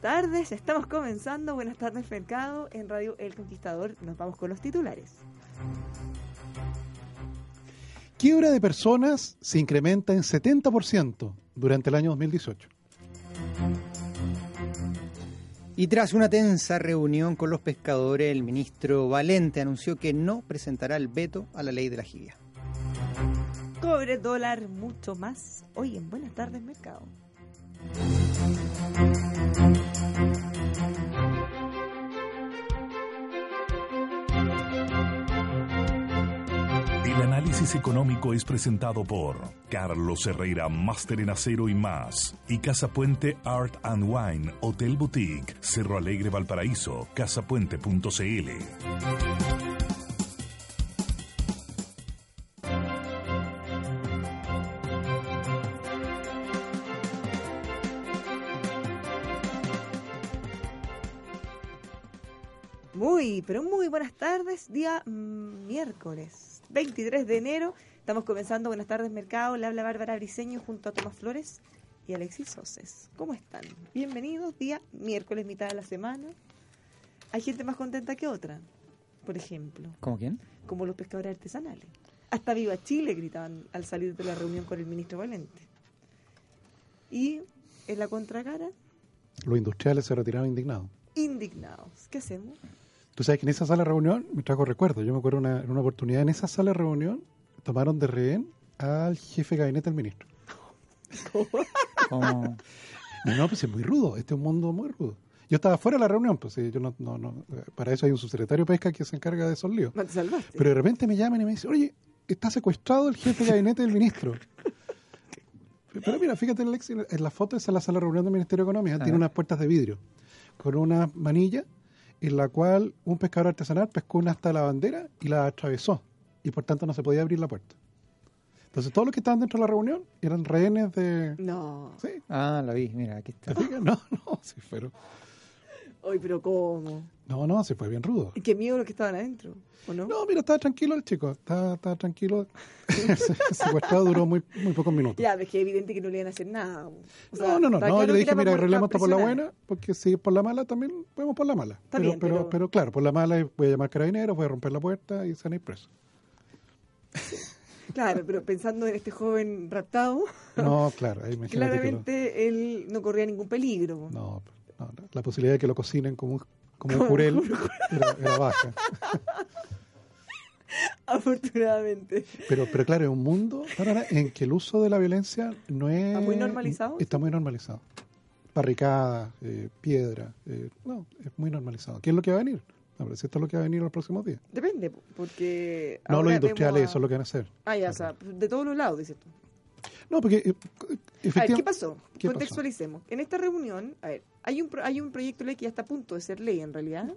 tardes, estamos comenzando. Buenas tardes, Mercado. En Radio El Conquistador nos vamos con los titulares. Quiebra de personas se incrementa en 70% durante el año 2018. Y tras una tensa reunión con los pescadores, el ministro Valente anunció que no presentará el veto a la ley de la jibia. Cobre, dólar, mucho más. Hoy en Buenas tardes, Mercado. El análisis económico es presentado por Carlos Herrera, Máster en Acero y más, y Casa Puente Art and Wine, Hotel Boutique, Cerro Alegre Valparaíso, casapuente.cl. Muy, pero muy buenas tardes. Día miércoles 23 de enero. Estamos comenzando Buenas tardes, Mercado. Le habla Bárbara Briseño junto a Tomás Flores y Alexis Soses. ¿Cómo están? Bienvenidos. Día miércoles, mitad de la semana. Hay gente más contenta que otra, por ejemplo. ¿Cómo quién? Como los pescadores artesanales. Hasta Viva Chile gritaban al salir de la reunión con el ministro Valente. Y en la contracara, Los industriales se retiraron indignados. indignados. ¿Qué hacemos? Tú sabes que en esa sala de reunión, me trajo recuerdo, yo me acuerdo una, en una oportunidad, en esa sala de reunión tomaron de rehén al jefe de gabinete del ministro. ¿Cómo? No, pues es muy rudo, este es un mundo muy rudo. Yo estaba fuera de la reunión, pues sí, yo no, no, no, para eso hay un subsecretario de pesca que se encarga de esos líos. Pero de repente me llaman y me dicen, oye, está secuestrado el jefe de gabinete del ministro. Pero mira, fíjate, Alexis, en la foto esa es la sala de reunión del Ministerio de Economía, tiene unas puertas de vidrio con una manilla en la cual un pescador artesanal pescó una hasta la bandera y la atravesó y por tanto no se podía abrir la puerta. Entonces todos los que estaban dentro de la reunión eran rehenes de... No. ¿Sí? Ah, la vi, mira, aquí ¿Te está. fijas? No, no, sí fueron... Hoy, pero ¿cómo? No, no, se fue bien rudo. Y qué miedo los que estaban adentro, ¿o no? No, mira, estaba tranquilo el chico, estaba, estaba tranquilo. Secuestrado duró muy, muy pocos minutos. Ya, es que es evidente que no le iban a hacer nada. O sea, no, no, no, no, yo le dije, mira, arreglemos esto por la buena, porque si es por la mala también podemos por la mala. Pero, bien, pero, pero- pero claro, por la mala voy a llamar carabineros, voy a romper la puerta y se van a ir presos. Claro, pero pensando en este joven raptado, No, claro, ahí imagínate que claramente él no corría ningún peligro. lo- no, no, la posibilidad de que lo cocinen como un, como un jurel era, era baja. Afortunadamente. Pero, pero claro, es un mundo en que el uso de la violencia no es... ¿Está muy normalizado? Está muy normalizado. Barricadas, eh, piedra, eh, no, es muy normalizado. ¿Qué es lo que va a venir? No, pero si esto es lo que va a venir los próximos días. Depende, porque... No, los industriales, a- eso es lo que van a hacer. Ah, ya, o sea, de todos los lados, dices tú. No, porque eh, A ver, efectivamente... ¿qué pasó? ¿Qué pasó? Contextualicemos. En esta reunión, a ver, hay un, hay un proyecto de ley que ya está a punto de ser ley, en realidad,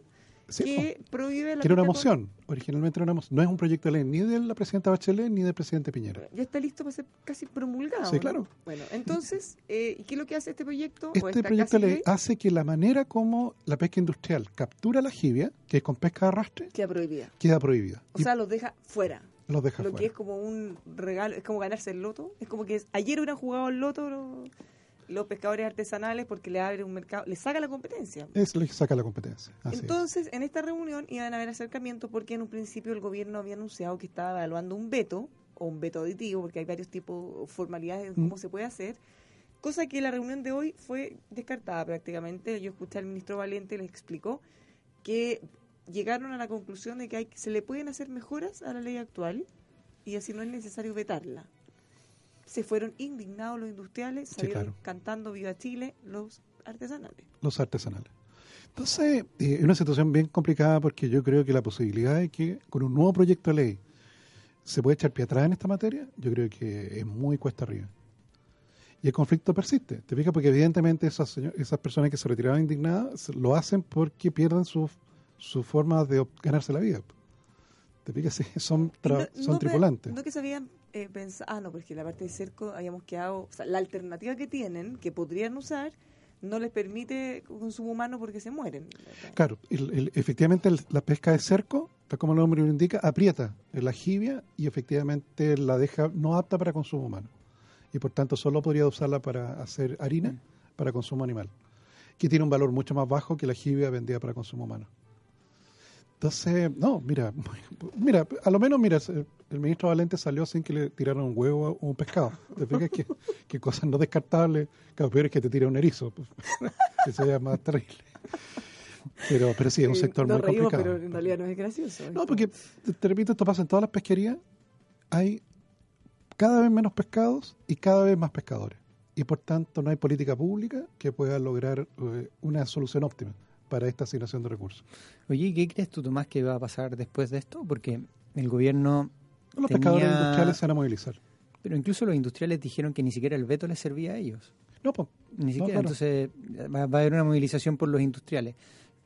Sí, que prohíbe la que era una pesca con- moción, originalmente era una moción. No es un proyecto de ley ni de la presidenta Bachelet ni del presidente Piñera. Ya está listo para ser casi promulgado. Sí, ¿no? claro. Bueno, entonces, eh, ¿y qué es lo que hace este proyecto? o Este esta proyecto de ley hace que la manera como la pesca industrial captura la jibia, que es con pesca de arrastre, queda prohibida. queda prohibida. O Y sea, los deja fuera. los deja lo fuera. que es como un regalo, es como ganarse el loto. Es como que es- ayer hubieran jugado el loto los pescadores artesanales porque le abre un mercado, le saca la competencia. Es lo que saca la competencia. Así es. Entonces, en esta reunión iban a haber acercamientos porque en un principio el gobierno había anunciado que estaba evaluando un veto, o un veto auditivo, porque hay varios tipos, formalidades de cómo Mm. se puede hacer, cosa que la reunión de hoy fue descartada prácticamente. Yo escuché al ministro Valente, les explicó que llegaron a la conclusión de que hay, se le pueden hacer mejoras a la ley actual y así no es necesario vetarla. Se fueron indignados los industriales, Sí, salieron claro. cantando Viva Chile los artesanales. los artesanales. Entonces, eh, es una situación bien complicada porque yo creo que la posibilidad de que con un nuevo proyecto de ley se puede echar pie atrás en esta materia, yo creo que es muy cuesta arriba. Y el conflicto persiste, ¿te fijas? Porque evidentemente esas, esas personas que se retiraban indignadas lo hacen porque pierden su, su forma de ganarse la vida. ¿Te fijas? Son, tra- No- son tripulantes. No que se habían eh, pensado, ah, no, porque la parte de cerco habíamos quedado, o sea, la alternativa que tienen, que podrían usar, no les permite consumo humano porque se mueren. Claro, el- el- efectivamente el- la pesca de cerco, tal como el nombre lo indica, aprieta la jibia y efectivamente la deja no apta para consumo humano. Y por tanto solo podría usarla para hacer harina para consumo animal. que tiene un valor mucho más bajo que la jibia vendida para consumo humano. Entonces, no, mira, mira, a lo menos, mira, el ministro Valente salió sin que le tiraran un huevo o un pescado. ¿Te fijas que, que cosas no descartables? Claro, peor es que te tire un erizo. Pues, eso ya es más terrible. Pero, pero sí, es un sector muy reímos, complicado. Pero en realidad no es gracioso. No, porque, te, te repito, esto pasa en todas las pesquerías. Hay cada vez menos pescados y cada vez más pescadores. Y por tanto no hay política pública que pueda lograr eh, una solución óptima para esta asignación de recursos. Oye, ¿y ¿qué crees tú, Tomás, que va a pasar después de esto? Porque el gobierno Los tenía- pescadores industriales se van a movilizar. Pero incluso los industriales dijeron que ni siquiera el veto les servía a ellos. No, pues, Ni siquiera. claro. Entonces va, va a haber una movilización por los industriales.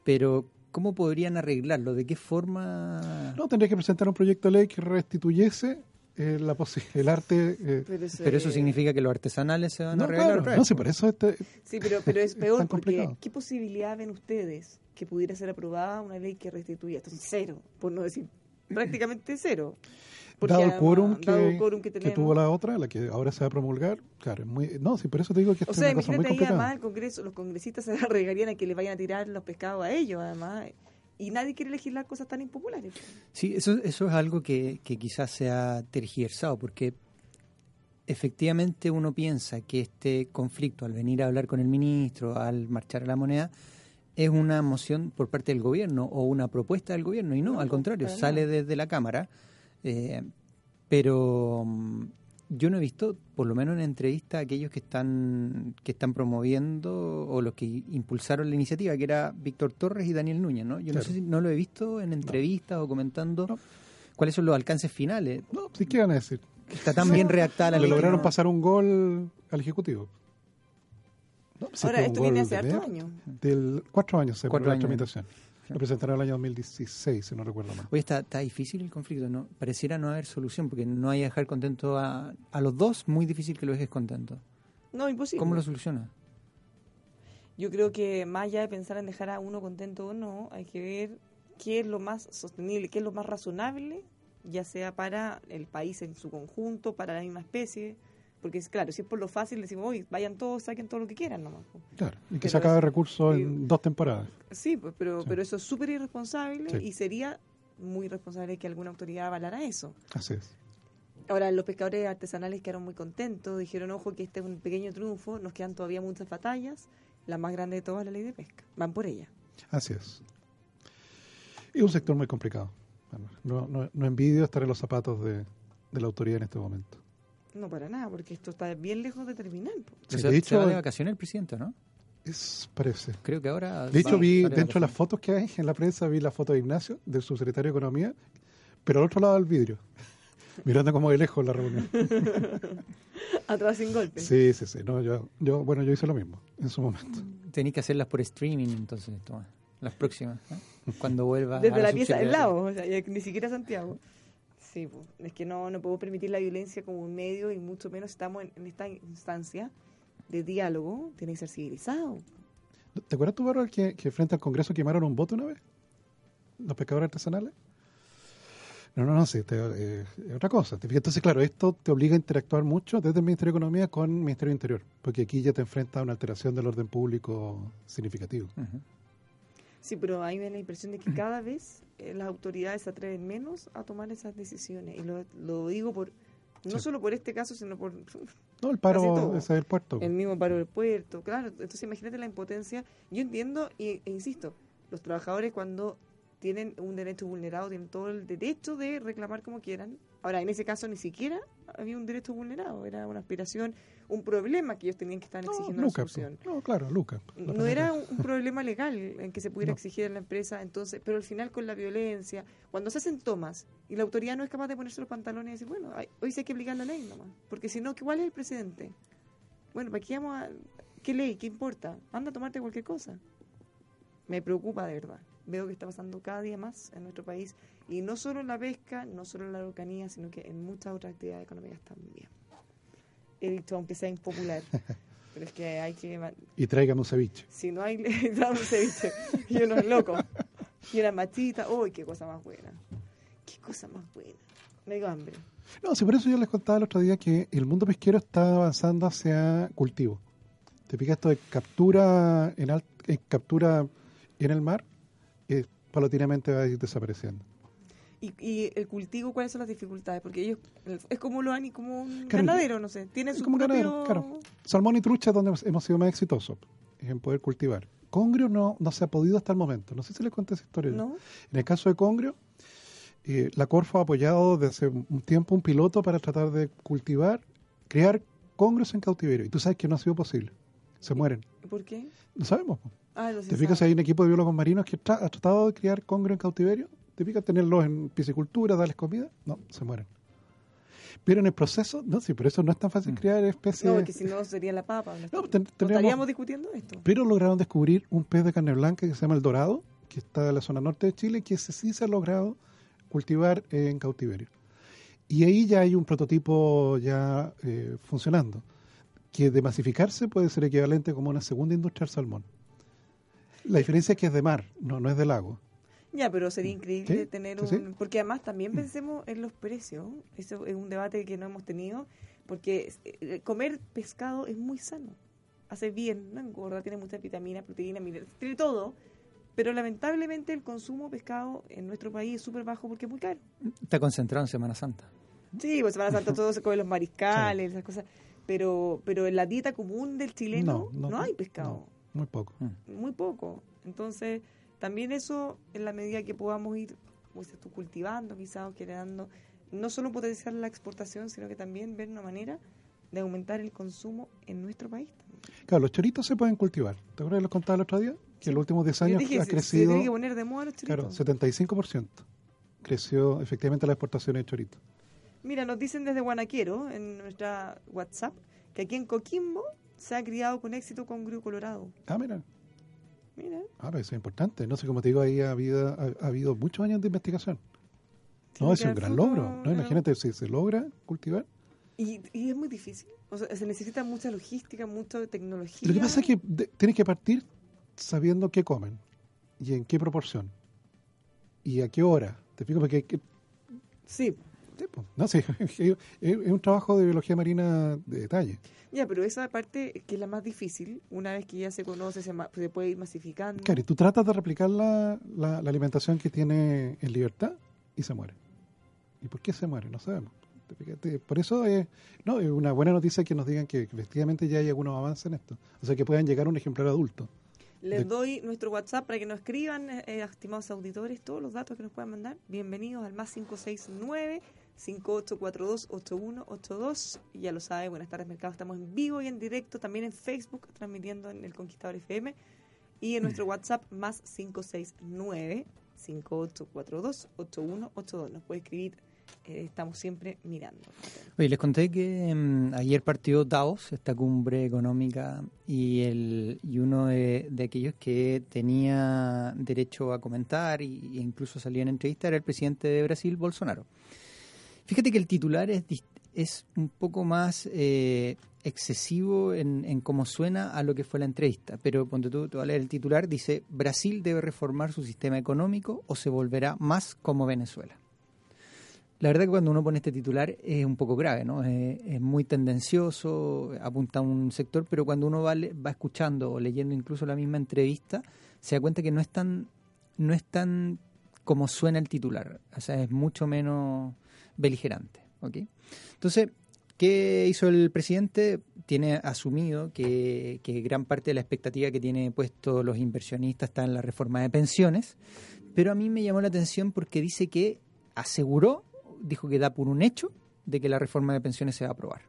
Pero, ¿cómo podrían arreglarlo? ¿De qué forma? no, tendría que presentar un proyecto de ley que restituyese eh, la posi- el arte. eh, Pero eso, Pero eso es- significa que los artesanales se van a no, arreglar claro, otra vez. no, sí, por eso este, Sí, pero, pero es peor tan porque complicado. ¿qué posibilidad ven ustedes que pudiera ser aprobada una ley que restituya? Esto es cero, por no decir prácticamente cero. Porque dado el quórum dado el que, quórum que que tenemos. tuvo la otra, la que ahora se va a promulgar, claro, es muy, no, sí, por eso te digo que esto O sea, es una cosa muy imagínate ahí complicada. además el Congreso, los congresistas se arriesgarían a que le vayan a tirar los pescados a ellos, además. Y nadie quiere legislar cosas tan impopulares. Sí, eso, eso es algo que, que quizás se ha tergiversado, porque efectivamente uno piensa que este conflicto, al venir a hablar con el ministro, al marchar a la moneda, es una moción por parte del gobierno o una propuesta del gobierno, y no, al contrario, sale desde la Cámara, eh, pero mm, yo no he visto, por lo menos en entrevista, a aquellos que están, que están promoviendo o los que impulsaron la iniciativa, que era Víctor Torres y Daniel Núñez, ¿no? Yo no sé si no lo he visto en entrevistas o comentando No. cuáles son los alcances finales. No, sí, ¿qué van a decir? Está tan bien redactada la Le ley. que lograron no- pasar un gol al Ejecutivo. No, Ahora, esto viene hace mierda. años. Del, cuatro años se Cuatro la años. tramitación. Lo presentaron en el año 2016, si no recuerdo mal. Oye, está, está difícil el conflicto, ¿no? Pareciera no haber solución, porque no hay que dejar contento a, a los dos, muy difícil que lo dejes contento. No, imposible. ¿Cómo lo soluciona? Yo creo que más allá de pensar en dejar a uno contento o no, hay que ver qué es lo más sostenible, qué es lo más razonable, ya sea para el país en su conjunto, para la misma especie. Porque, es claro, si es por lo fácil, decimos, oye, vayan todos, saquen todo lo que quieran nomás. po". Claro, y que Pero se acabe es- recursos en dos temporadas. Sí, pues, pero, Sí. pero eso es súper irresponsable Sí. y sería muy irresponsable que alguna autoridad avalara eso. Así es. Ahora, los pescadores artesanales quedaron muy contentos, dijeron, ojo, que este es un pequeño triunfo, nos quedan todavía muchas batallas, la más grande de todas es la ley de pesca, van por ella. Así es. Y un sector muy complicado. No, no, no envidio estar en los zapatos de, de la autoridad en este momento. No para nada, porque esto está bien lejos de terminar. Sí, se, de se hecho, va de vacaciones el presidente, ¿no? Es, parece. Creo que ahora... De hecho, va- vi de dentro de las fotos que hay en la prensa, vi la foto de Ignacio, del subsecretario de Economía, pero al otro lado del vidrio, mirando como de lejos la reunión. Atrás sin golpe. Sí, sí, sí. No, yo, yo, bueno, yo hice lo mismo en su momento. Tenéis que hacerlas por streaming, entonces, Tomás. Las próximas, ¿eh? Cuando vuelva Desde a la pieza del lado, o sea, ni siquiera Santiago. Sí, es que no, no puedo permitir la violencia como un medio y mucho menos estamos en, en esta instancia de diálogo, tiene que ser civilizado. ¿Te acuerdas tú, Bárbara, que, que frente al Congreso quemaron un voto una vez? ¿Los pescadores artesanales? No, no, no, sí, te- eh, es otra cosa. Entonces, claro, esto te obliga a interactuar mucho desde el Ministerio de Economía con el Ministerio de Interior, porque aquí ya te enfrentas a una alteración del orden público significativo. Ujú. Sí, pero a mí me da la impresión de que cada vez eh, las autoridades se atreven menos a tomar esas decisiones. Y lo, lo digo por no Sí. solo por este caso, sino por No, el paro ese del puerto. el mismo paro del puerto. Claro, entonces imagínate la impotencia. Yo entiendo y, e insisto, los trabajadores cuando tienen un derecho vulnerado tienen todo el derecho de reclamar como quieran. Ahora, en ese caso ni siquiera había un derecho vulnerado, era una aspiración, un problema que ellos tenían que estar No, exigiendo la Lucas, solución. no, claro, Lucas. la No era un, problema legal en que se pudiera No. exigir en la empresa, entonces, pero al final con la violencia, cuando se hacen tomas y la autoridad no es capaz de ponerse los pantalones y decir, bueno, hay- hoy sí hay que aplicar la ley nomás, porque si no, ¿cuál es el presidente? Bueno, ¿para qué vamos a...? ¿Qué ley? ¿Qué importa? Anda a tomarte cualquier cosa. Me preocupa de verdad. Veo que está pasando cada día más en nuestro país, y no solo en la pesca, no solo en la araucanía, sino que en muchas otras actividades económicas también. He dicho, aunque sea impopular, pero es que hay que Y tráigame un ceviche. si no hay, dame un ceviche y unos locos. Y una machita. Uy, qué cosa más buena. Qué cosa más buena. Me dio hambre. No, sí, por eso yo les contaba el otro día que el mundo pesquero está avanzando hacia cultivo. Te fijas esto de captura en al- en captura en el mar, paulatinamente va a ir desapareciendo. ¿Y, y el cultivo, cuáles son las dificultades? Porque ellos, es como lo han y como un Claro, ganadero, no sé, tiene Es su como propio... ganadero, claro. Salmón y trucha es donde hemos- sido más exitosos en poder cultivar. Congrio no, no se ha podido hasta el momento. No sé si les conté esa historia. ¿No? En el caso de Congrio, eh, la Corfo ha apoyado desde hace un tiempo un piloto para tratar de cultivar, crear congrios en cautiverio. Y tú sabes que no ha sido posible. Se mueren. ¿Por qué? No sabemos. Ah, ¿Te fijas? sabe. Hay un equipo de biólogos marinos que tra- ha tratado de criar congrio en cautiverio. ¿Te fijas? Tenerlos en piscicultura, darles comida. No, se mueren. Pero en el proceso, no, sí, por eso no es tan fácil criar especies. No, porque si no sería la papa. No, ten- estaríamos discutiendo esto. Pero lograron descubrir un pez de carne blanca que se llama el dorado, que está en la zona norte de Chile, que ese sí se ha logrado cultivar eh, en cautiverio. Y ahí ya hay un prototipo ya eh, funcionando, que de masificarse puede ser equivalente como una segunda industria al salmón. La diferencia es que es de mar, no, no es de lago. Ya, pero sería increíble Sí, tener sí, un... sí. Porque además también pensemos en los precios. Eso es un debate que no hemos tenido. Porque eh, comer pescado es muy sano. Hace bien, no engorda, tiene muchas vitaminas, proteínas, minerales, tiene todo. Pero lamentablemente el consumo de pescado en nuestro país es súper bajo porque es muy caro. Está concentrado en Semana Santa. Sí, pues Semana Santa todo se come los mariscales, esas cosas. Pero, pero en la dieta común del chileno no, hay pescado. no, muy poco. Mm. muy poco. Entonces, también eso, en la medida que podamos ir, como dices tú, cultivando quizás o generando, no solo potenciar la exportación, sino que también ver una manera de aumentar el consumo en nuestro país. también. Claro, los choritos se pueden cultivar. ¿Te acuerdas que los contaba el otro día? Que en los últimos 10 Yo años dije, ha se- se, crecido, tiene que poner de moda los claro, choritos. 75%. Creció efectivamente la exportación de choritos. Mira, nos dicen desde Guanaquero, en nuestra WhatsApp, que aquí en Coquimbo se ha criado con éxito con Gru Colorado. Ah, mira. Mira, Ah, pero eso es importante. No sé, como te digo, ahí ha habido, ha, ha habido muchos años de investigación. No, es un gran fruto, logro. ¿no? Imagínate si se logra cultivar. Y, y es muy difícil. O sea, se necesita mucha logística, mucha tecnología. Lo que pasa es que de- tienes que partir sabiendo qué comen y en qué proporción y a qué hora. ¿Te explico? Porque hay que- Sí, sí, pues, no, sí, es, un trabajo de biología marina de detalle. Ya, pero esa parte que es la más difícil, una vez que ya se conoce, se, se puede ir masificando. Claro, y tú tratas de replicar la, la, la alimentación que tiene en libertad y se muere. ¿Y por qué se muere? No sabemos. Por eso es, no, es una buena noticia que nos digan que, efectivamente ya hay algunos avances en esto. O sea, que puedan llegar a un ejemplar adulto. Les doy nuestro WhatsApp para que nos escriban, eh, estimados auditores, todos los datos que nos puedan mandar. Bienvenidos al más 569-5842-8182. Y ya lo sabe, buenas tardes, Mercado. Estamos en vivo y en directo, también en Facebook, transmitiendo en el Conquistador FM. Y en nuestro WhatsApp, más 569-5842-8182. Nos puede escribir, eh, estamos siempre mirando. Oye, les conté que mm, ayer partió Davos, esta cumbre económica, y, el, y uno de, de aquellos que tenía derecho a comentar y, e incluso salía en entrevista era el presidente de Brasil, Bolsonaro. Fíjate que el titular es, es un poco más eh, excesivo en, en cómo suena a lo que fue la entrevista, pero ponte tú, te voy a leer el titular, dice, Brasil debe reformar su sistema económico o se volverá más como Venezuela. La verdad que cuando uno pone este titular es un poco grave, ¿no? Es, es muy tendencioso, apunta a un sector, pero cuando uno va, va escuchando o leyendo incluso la misma entrevista, se da cuenta que no es tan, no es tan como suena el titular, o sea, es mucho menos beligerante, ¿ok? Entonces, ¿qué hizo el presidente? Tiene asumido que, que gran parte de la expectativa que tiene puesto los inversionistas está en la reforma de pensiones, pero a mí me llamó la atención porque dice que aseguró, dijo que da por un hecho de que la reforma de pensiones se va a aprobar.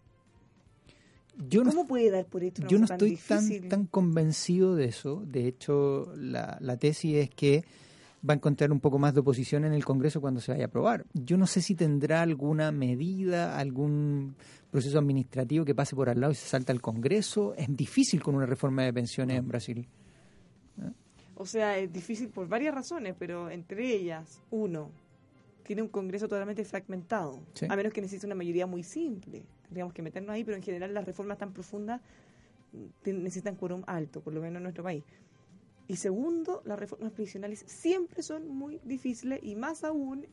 Yo no, ¿Cómo puede dar por una yo no tan estoy tan, tan convencido de eso. De hecho, la, la tesis es que va a encontrar un poco más de oposición en el Congreso cuando se vaya a aprobar. Yo no sé si tendrá alguna medida, algún proceso administrativo que pase por al lado y se salta al Congreso. Es difícil con una reforma de pensiones en Brasil. O sea, es difícil por varias razones, pero entre ellas, uno, tiene un Congreso totalmente fragmentado, Sí. a menos que necesite una mayoría muy simple. Tendríamos que meternos ahí, pero en general las reformas tan profundas mm, necesitan quórum alto, por lo menos en nuestro país. Y segundo, las reformas previsionales siempre son muy difíciles y más aún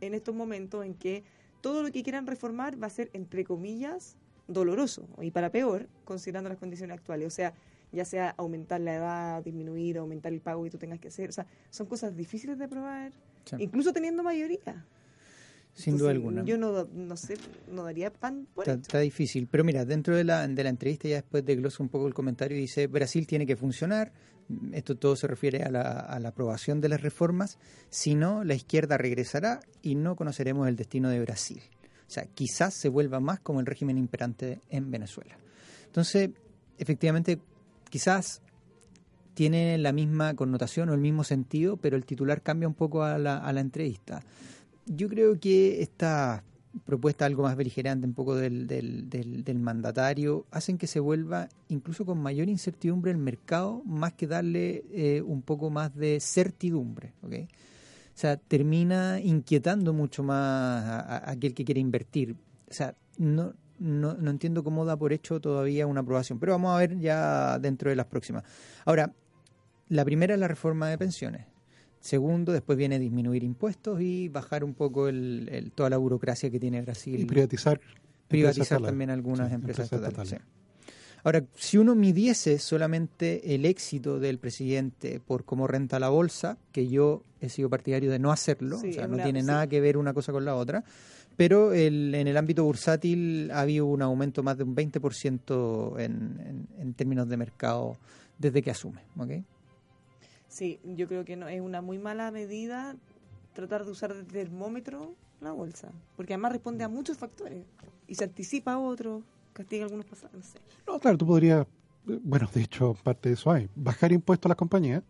en estos momentos en que todo lo que quieran reformar va a ser, entre comillas, doloroso y para peor, considerando las condiciones actuales. O sea, ya sea aumentar la edad, disminuir, aumentar el pago que tú tengas que hacer. O sea, son cosas difíciles de aprobar, Sí. incluso teniendo mayoría. Sin duda alguna. Yo no, no sé, no daría pan por Está, difícil. Pero mira, dentro de la, de la entrevista ya después desglosa un poco el comentario dice, Brasil tiene que funcionar, esto todo se refiere a la, a la aprobación de las reformas, si no, la izquierda regresará y no conoceremos el destino de Brasil. O sea, quizás se vuelva más como el régimen imperante en Venezuela. Entonces, efectivamente, quizás tiene la misma connotación o el mismo sentido, pero el titular cambia un poco a la, a la entrevista. Yo creo que esta propuesta algo más beligerante, un poco del, del, del, mandatario, hacen que se vuelva incluso con mayor incertidumbre el mercado, más que darle eh, un poco más de certidumbre. ¿ok? O sea, termina inquietando mucho más a, a aquel que quiere invertir. O sea, no, no, no entiendo cómo da por hecho todavía una aprobación, pero vamos a ver ya dentro de las próximas. Ahora, la primera es la reforma de pensiones. Segundo, después viene disminuir impuestos y bajar un poco el, el- toda la burocracia que tiene Brasil. Y privatizar. privatizar también algunas Sí, empresas, empresas estatales. estatales. sí. Ahora, si uno midiese solamente el éxito del presidente por cómo renta la bolsa, que yo he sido partidario de no hacerlo, Sí, o sea, no una- tiene sí. nada que ver una cosa con la otra, pero el- en el ámbito bursátil ha habido un aumento más de un 20% en, en, en términos de mercado desde que asume. ¿ok? Sí, yo creo que no es una muy mala medida tratar de usar de termómetro la bolsa, porque además responde a muchos factores y se anticipa a otros, castiga algunos pasados, no sé. No, claro, tú podrías, bueno, de hecho, parte de eso hay. Bajar impuestos a las compañías,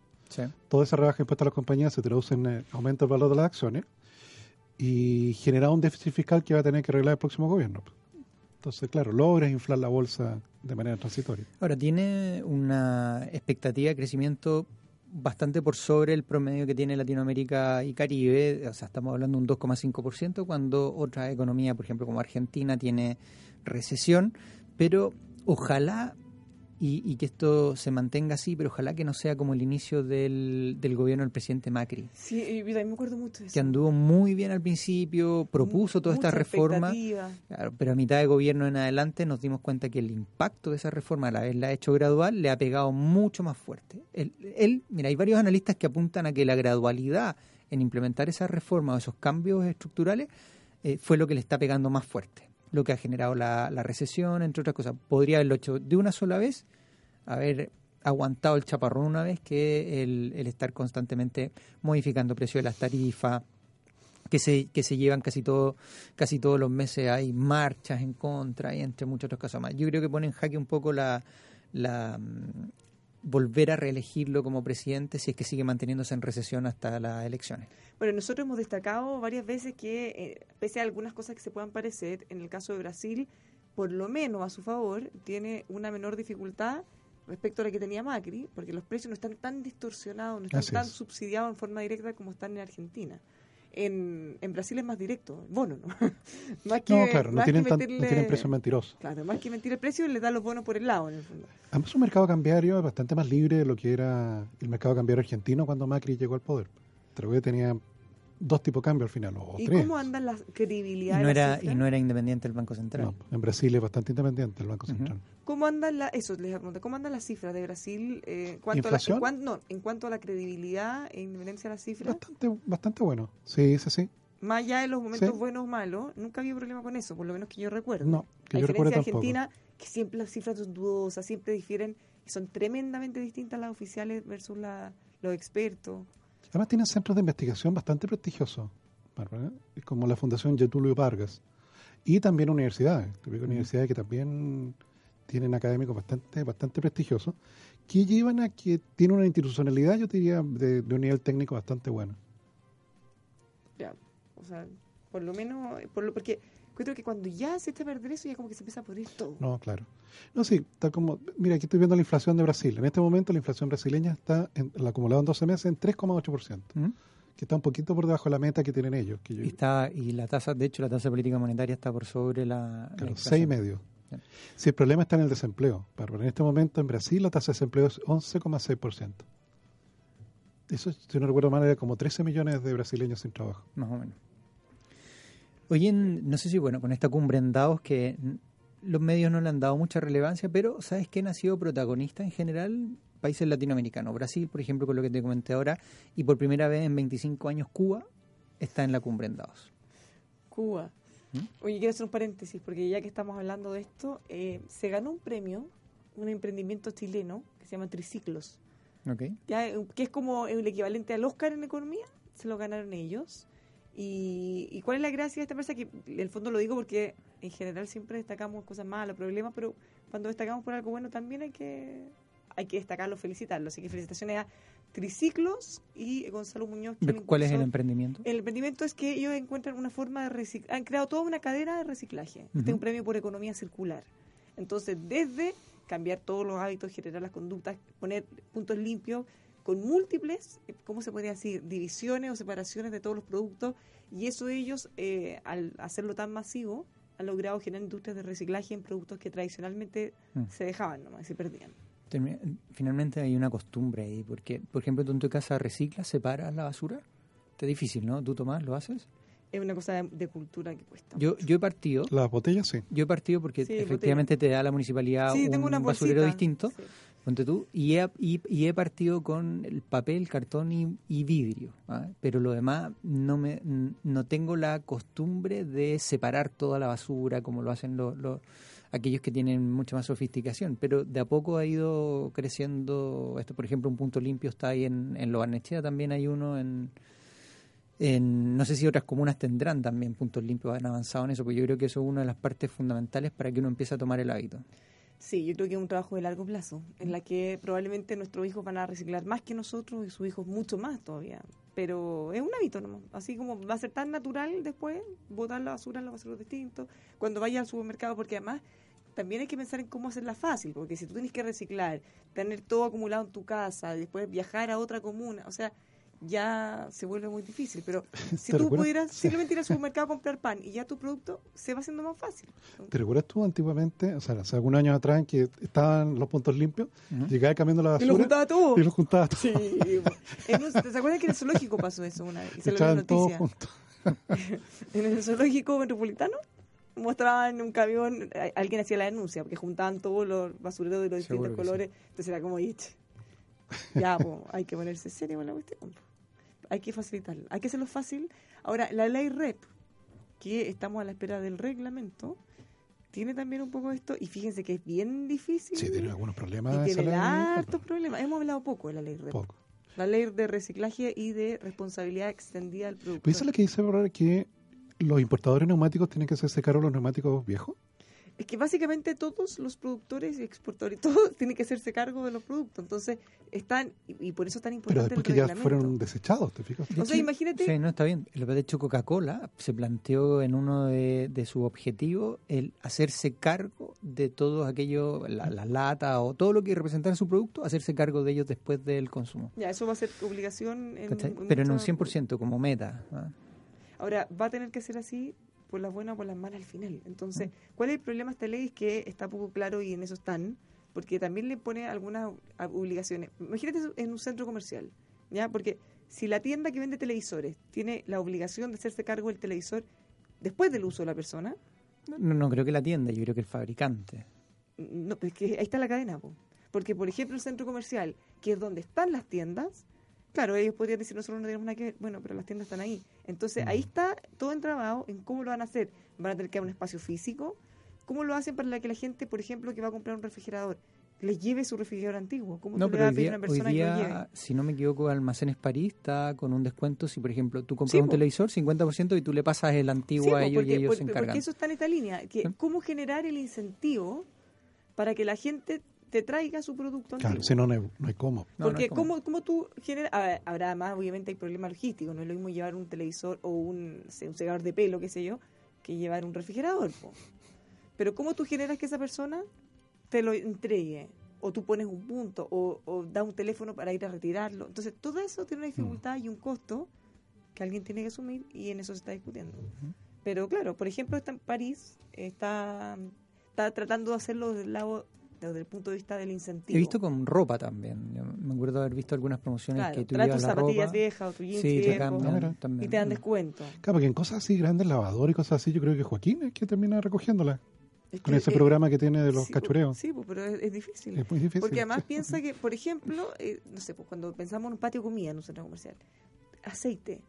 toda esa rebaja de impuestos a las compañías se traduce en eh, aumento del valor de las acciones y generar un déficit fiscal que va a tener que arreglar el próximo gobierno. Entonces, claro, logras inflar la bolsa de manera transitoria. Ahora, tiene una expectativa de crecimiento bastante por sobre el promedio que tiene Latinoamérica y Caribe, o sea, estamos hablando de un 2,5%, cuando otra economía, por ejemplo, como Argentina, tiene recesión, pero ojalá y, y que esto se mantenga así, pero ojalá que no sea como el inicio del, del gobierno del presidente Macri, Sí, y me acuerdo mucho de eso. que anduvo muy bien al principio, propuso Mucha reformas, expectativa. Claro, pero a mitad de gobierno en adelante nos dimos cuenta que el impacto de esa reforma, a la vez la ha hecho gradual, le ha pegado mucho más fuerte. Él, él- mira, hay varios analistas que apuntan a que la gradualidad en implementar esa reforma o esos cambios estructurales eh, fue lo que le está pegando más fuerte, lo que ha generado la, recesión, entre otras cosas. Podría haberlo hecho de una sola vez, haber aguantado el chaparrón una vez que el, estar constantemente modificando precios de las tarifas, que se, que se llevan casi todo, casi todos los meses hay marchas en contra y entre muchas otras cosas más. Yo creo que pone en jaque un poco la, la volver a reelegirlo como presidente si es que sigue manteniéndose en recesión hasta las elecciones. Bueno, nosotros hemos destacado varias veces que, eh, pese a algunas cosas que se puedan parecer, en el caso de Brasil, por lo menos a su favor, tiene una menor dificultad respecto a la que tenía Macri, porque los precios no están tan distorsionados, no están Así tan es. subsidiados en forma directa como están en Argentina. En, en Brasil es más directo, el bono, ¿no? más que, No, claro, no tienen, tan- no meterle- tienen precios mentirosos. Claro, más que mentir el precio, le da los bonos por el lado, en el fondo. Además, un mercado cambiario es bastante más libre de lo que era el mercado cambiario argentino cuando Macri llegó al poder. Creo que tenía dos tipos de cambio al final, o ¿Y tres. cómo andan las Y credibilidad de no, las era, y no era independiente el Banco Central. No, en Brasil es bastante independiente el Banco. Central. ¿Cómo andan la, eso les preguntar, ¿cómo andan las cifras de Brasil eh, en cuanto ¿Inflación? A la, en, cuan- no, en cuanto a la credibilidad e independencia de las cifras? Bastante, bastante bueno. Sí, sí, sí. Más allá de los momentos Sí. buenos o malos, nunca había problema con eso, por lo menos que yo recuerdo. No, que a yo recuerdo tampoco. Argentina, que siempre las cifras son dudosas, siempre difieren y son tremendamente distintas las oficiales versus la- los expertos. Además tienen centros de investigación bastante prestigiosos, como la Fundación Getulio Vargas. Y también universidades, universidades que también tienen académicos bastante, bastante prestigiosos, que llevan a que tiene una institucionalidad, yo diría, de, de un nivel técnico bastante bueno. Ya, o sea, por lo menos, por lo, porque creo que cuando ya se echa a perder eso, ya como que se empieza a pudrir todo. No, claro. No, sí, tal como, mira, aquí estoy viendo la inflación de Brasil. En este momento la inflación brasileña está, en, la acumulada en 12 meses, en 3,8%, ¿Mm? que está un poquito por debajo de la meta que tienen ellos. Que yo- Y, está, y la tasa, de hecho, la tasa política monetaria está por sobre la. la Claro, inflación. seis y medio. Sí. Si el problema está en el desempleo, Bárbara, en este momento en Brasil la tasa de desempleo es 11,6%. Eso, si no recuerdo mal, era como 13 millones de brasileños sin trabajo. más o menos. Oye, en- no sé si, bueno, con esta cumbre en Davos que los medios no le han dado mucha relevancia, pero ¿sabes quién ha sido protagonista en general? Países latinoamericanos. Brasil, por ejemplo, con lo que te comenté ahora, y por primera vez en 25 años Cuba está en la cumbre en Davos. Cuba. ¿Mm? Oye, quiero hacer un paréntesis, porque ya que estamos hablando de esto, eh, se ganó un premio, un emprendimiento chileno, que se llama Triciclos, ¿Ok? ya, eh, que es como el equivalente al Oscar en economía, se lo ganaron ellos. Y, y cuál es la gracia de esta empresa? Que en el fondo lo digo porque en general siempre destacamos cosas malas, problemas, pero cuando destacamos por algo bueno también hay que hay que destacarlo, felicitarlo. Así que felicitaciones a Triciclos y Gonzalo Muñoz. ¿Cuál es el emprendimiento? el emprendimiento es que ellos encuentran una forma de reciclar, han creado toda una cadena de reciclaje. Este es un premio por economía circular. Entonces, desde cambiar todos los hábitos, generar las conductas, poner puntos limpios con múltiples, eh, ¿cómo se podría decir? Divisiones o separaciones de todos los productos. Y eso ellos, eh, al hacerlo tan masivo, han logrado generar industrias de reciclaje en productos que tradicionalmente Mm. se dejaban nomás, y se perdían. Finalmente hay una costumbre ahí, porque, por ejemplo, tú en tu casa reciclas, separas la basura. Está difícil, ¿no? ¿Tú, Tomás, lo haces? Es una cosa de, de cultura que cuesta. Yo, yo he partido, Las botellas sí. yo he partido porque Sí, efectivamente te da la municipalidad sí, un tengo una basurero distinto. Sí. Ponte tú, y he, y, he partido con el papel, cartón y, vidrio, ¿ah? pero lo demás no me no tengo la costumbre de separar toda la basura como lo hacen los, los- aquellos que tienen mucha más sofisticación, pero de a poco ha ido creciendo esto, por ejemplo, un punto limpio está ahí en, en Lo Barnechea, también hay uno en, en, no sé si otras comunas tendrán también puntos limpios, han avanzado en eso, porque yo creo que eso es una de las partes fundamentales para que uno empiece a tomar el hábito. Sí, yo creo que es un trabajo de largo plazo, en la que probablemente nuestros hijos van a reciclar más que nosotros y sus hijos mucho más todavía. Pero es un hábito nomás. Así como va a ser tan natural después botar la basura en los basureros distintos, cuando vayas al supermercado, porque además también hay que pensar en cómo hacerla fácil, porque si tú tienes que reciclar, tener todo acumulado en tu casa, después viajar a otra comuna, o sea, ya se vuelve muy difícil. Pero si ¿Te tú recuerdas? pudieras simplemente ir al supermercado a comprar pan y ya tu producto se va haciendo más fácil. ¿Te recuerdas tú antiguamente, o sea, hace algunos años atrás, en que estaban los puntos limpios? Ujú. Llegaba cambiando la Y basura lo juntaba todo. y los juntaba todos. Sí. En un- ¿Te acuerdas que en el zoológico pasó eso una vez? Y Se lo todos juntos. En el zoológico metropolitano mostraban un camión, a- alguien hacía la denuncia, porque juntaban todos los basureros de los distintos sí. colores. Entonces era como, "Ich, ya, po, hay que ponerse serio con la cuestión. Hay que facilitarlo, hay que hacerlo fácil. Ahora, la ley REP, que estamos a la espera del reglamento, tiene también un poco esto, y fíjense que es bien difícil. Sí, tiene algunos problemas. y tiene hartos problemas. Hemos hablado poco de la ley REP. Poco. La ley de reciclaje y de responsabilidad extendida del productor. Pero eso es lo que dice ahora que los importadores neumáticos tienen que hacerse cargo de los neumáticos viejos. Es que básicamente todos los productores y exportadores, todos tienen que hacerse cargo de los productos. Entonces, están, y, y por eso es tan Pero importante después el que ya fueron desechados, ¿te fijas? De O sea, imagínate- Sí, no, está bien. Lo- De hecho, Coca-Cola se planteó en uno de, de sus objetivos el hacerse cargo de todo aquello, la, la lata o todo lo que representara su producto, hacerse cargo de ellos después del consumo. Ya, eso va a ser obligación. En, en Pero en un muchos- 100% como meta. ¿ah? Ahora, va a tener que ser así por las buenas o por las malas al final. Entonces, ¿cuál es el problema de esta ley? Es que está poco claro y en eso están, porque también le pone algunas ob- obligaciones. Imagínate en un centro comercial, ¿ya? Porque si la tienda que vende televisores tiene la obligación de hacerse cargo del televisor después del uso de la persona, No, no creo que la tienda, yo creo que el fabricante. no, pues que ahí está la cadena, po. porque por ejemplo el centro comercial, que es donde están las tiendas, claro, ellos podrían decir nosotros no tenemos nada que ver, bueno, pero las tiendas están ahí. Entonces ahí está todo entrabado en cómo lo van a hacer. Van a tener que dar un espacio físico. ¿Cómo lo hacen para que la gente, por ejemplo, que va a comprar un refrigerador, les lleve su refrigerador antiguo? ¿Cómo No, tú le vas a pedir a día, una hoy persona que lo lleve? día, si no me equivoco, Almacenes París está con un descuento. Si, por ejemplo, tú compras Sí, un po. televisor, 50% y tú le pasas el antiguo Sí, a ellos porque, y ellos por- se porque encargan. eso está en esta línea, que Sí. cómo generar el incentivo para que la gente te traiga su producto Claro, antiguo. si no, no hay, no hay cómo. No, no Porque como- ¿cómo, cómo tú generas... a ver, Habrá más, obviamente hay problemas logísticos. No es lo mismo llevar un televisor o un, no sé, un segador de pelo, qué sé yo, que llevar un refrigerador. po. Pero ¿cómo tú generas que esa persona te lo entregue? O tú pones un punto, o, o da un teléfono para ir a retirarlo. Entonces, todo eso tiene una dificultad y un costo que alguien tiene que asumir y en eso se está discutiendo. Pero claro, por ejemplo, está en París, está, está tratando de hacerlo desde el, lado, desde el punto de vista del incentivo. He visto con ropa también. Yo me acuerdo haber visto algunas promociones Claro, que tú llevas tus la zapatillas ropa. viejas o tu jeans Sí, te viejo, cambian también. y te dan descuento. Claro, porque en cosas así grandes, lavador y cosas así, yo creo que Joaquín es que termina recogiéndola. Es Con que, ese eh, programa que tiene de los sí, po, cachureos. Sí, po, pero es, es difícil. Es muy difícil. Porque además sí. piensa que, por ejemplo, eh, no sé, pues cuando pensamos en un patio de comida en un centro comercial, aceite.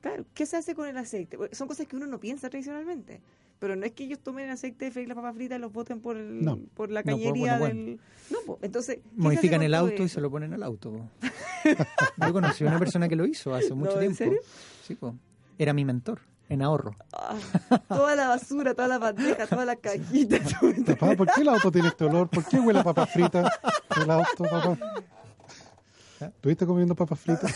Claro, ¿qué se hace con el aceite? Porque Son cosas que uno no piensa tradicionalmente. Pero no es que ellos tomen el aceite de freír las papas fritas y los boten por, el- No. por la No, pues, cañería bueno, del... No, pues, entonces... ¿qué se hace Modifican el auto y se lo ponen al auto. Yo conocí a una persona que lo hizo hace mucho ¿en tiempo. serio? Sí, po. Era mi mentor en ahorro. Ah, toda la basura, toda la bandeja, todas las cajitas. Papá, ¿por qué el auto tiene este olor? ¿Por qué huele a papas fritas el auto, papá? ¿Estuviste comiendo papas fritas?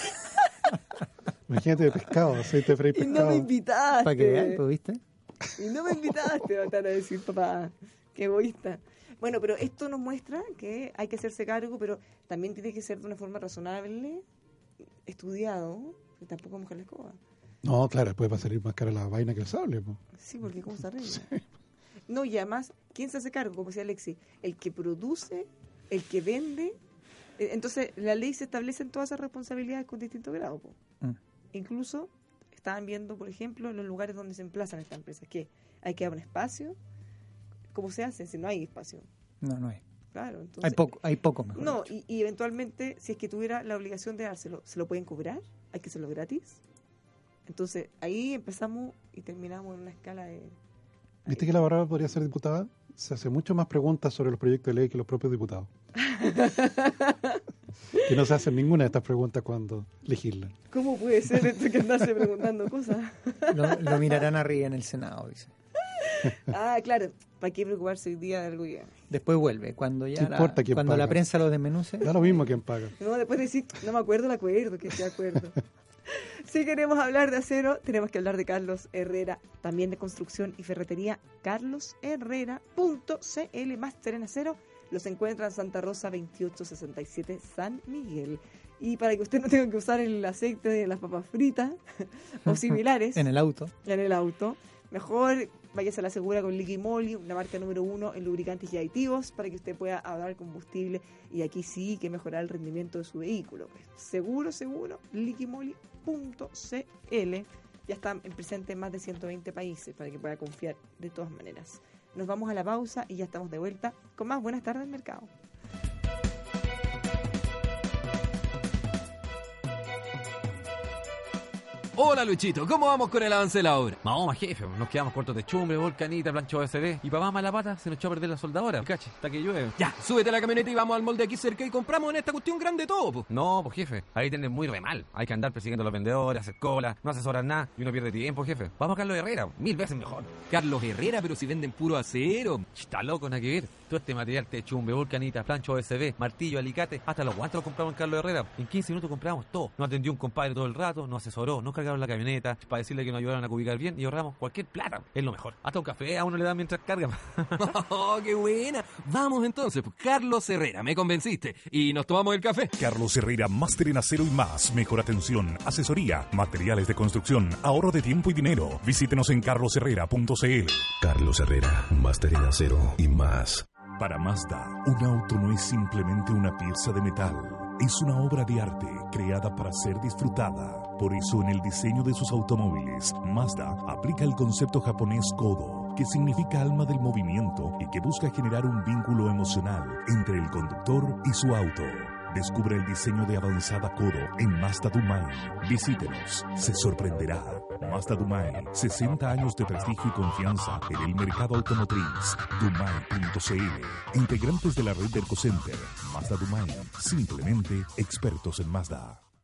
Imagínate de pescado, aceite de freír y no me pescado. invitaste. Para que vean, pues, ¿viste? Y no me invitaste, va a estar a decir, papá, qué egoísta. Bueno, pero esto nos muestra que hay que hacerse cargo, pero también tiene que ser de una forma razonable, estudiado, y tampoco mojar la escoba. No, claro, después va a salir más cara la vaina que el sable. po. Sí, porque ¿cómo se arregla? No, y además, ¿quién se hace cargo? Como decía Alexi, el que produce, el que vende. Eh, Entonces, la ley se establece en todas esas responsabilidades con distinto grado. po. Mm. Incluso estaban viendo, por ejemplo, en los lugares donde se emplazan estas empresas, que hay que dar un espacio. ¿Cómo se hace si no hay espacio? No, no hay. Claro, entonces... Hay poco, hay poco mejor. No, y, y eventualmente, si es que tuviera la obligación de dárselo, ¿se lo pueden cobrar? ¿Hay que hacerlo gratis? Entonces, ahí empezamos y terminamos en una escala de... ¿Viste que la Bárbara podría ser diputada? Se hace mucho más preguntas sobre los proyectos de ley que los propios diputados. que no se hacen ninguna de estas preguntas cuando legislan. ¿Cómo puede ser esto que andarse preguntando cosas? Lo, lo mirarán arriba en el Senado, dice. Ah, claro, ¿para qué preocuparse hoy día de algo ya? Después vuelve, cuando ya ¿Qué la, importa quién cuando paga? la prensa lo desmenuce. Da lo mismo quien paga. No, después decir, no me acuerdo, el acuerdo, que se acuerdo. si queremos hablar de acero, tenemos que hablar de Carlos Herrera, también de construcción y ferretería, carlosherrera.cl, máster en acero, los encuentra en Santa Rosa 2867 San Miguel. Y para que usted no tenga que usar el aceite de las papas fritas o similares En el auto. en el auto, mejor váyase a la segura con Liqui Moly, una marca número uno en lubricantes y aditivos, para que usted pueda ahorrar combustible y aquí sí que mejorar el rendimiento de su vehículo. Seguro, seguro, liquimoly.cl. Ya está en presente en más de 120 países para que pueda confiar de todas maneras. Nos vamos a la pausa y ya estamos de vuelta con más Buenas tardes, mercado. Hola Luchito, ¿cómo vamos con el avance de la obra? Vamos, jefe, nos quedamos cortos de chumbre, volcanita, plancha OSB. Y más mala pata, se nos echó a perder la soldadora. Cache, hasta que llueve. Ya, súbete a la camioneta y vamos al molde aquí cerca y compramos en esta cuestión grande todo, po. No, pues jefe, ahí tienen muy re mal. Hay que andar persiguiendo a los vendedores, hacer cola, no asesoran nada y uno pierde tiempo, jefe. Vamos a Carlos Herrera, mil veces mejor. Carlos Herrera, pero si venden puro acero. Está loco, nada que ver. Todo este material de chumbe, volcanita, plancha OSB, martillo, alicate, hasta los guantes los compramos en Carlos Herrera. En 15 minutos compramos todo. Nos atendió un compadre todo el rato, nos asesoró, nos cargaron la camioneta para decirle que nos ayudaron a ubicar bien y ahorramos cualquier plata. Es lo mejor. Hasta un café a uno le dan mientras carga. ¡Oh, qué buena! Vamos entonces, pues, Carlos Herrera, me convenciste. Y nos tomamos el café. Carlos Herrera, máster en acero y más. Mejor atención, asesoría, materiales de construcción, ahorro de tiempo y dinero. Visítenos en carlosherrera.cl. Carlos Herrera, máster en acero y más. Para Mazda, un auto no es simplemente una pieza de metal. Es una obra de arte creada para ser disfrutada. Por eso en el diseño de sus automóviles, Mazda aplica el concepto japonés Kodo, que significa alma del movimiento y que busca generar un vínculo emocional entre el conductor y su auto. Descubre el diseño de avanzada Kodo en Mazda Dumai. Visítenos, se sorprenderá. Mazda Dumai, 60 años de prestigio y confianza en el mercado automotriz. Dumai.cl. Integrantes de la red del Center. Mazda Dumai, simplemente expertos en Mazda.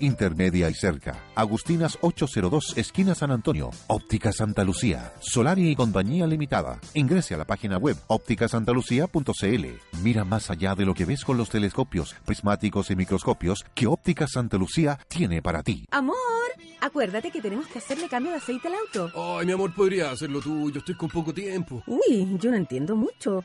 intermedia y cerca. Agustinas 802, esquina San Antonio. Óptica Santa Lucía. Solari y Compañía Limitada. Ingrese a la página web ópticasantalucía.cl. Mira más allá de lo que ves con los telescopios, prismáticos y microscopios que Óptica Santa Lucía tiene para ti. Amor, acuérdate que tenemos que hacerle cambio de aceite al auto. Ay, mi amor, podría hacerlo tú. Yo estoy con poco tiempo. Uy, yo no entiendo mucho.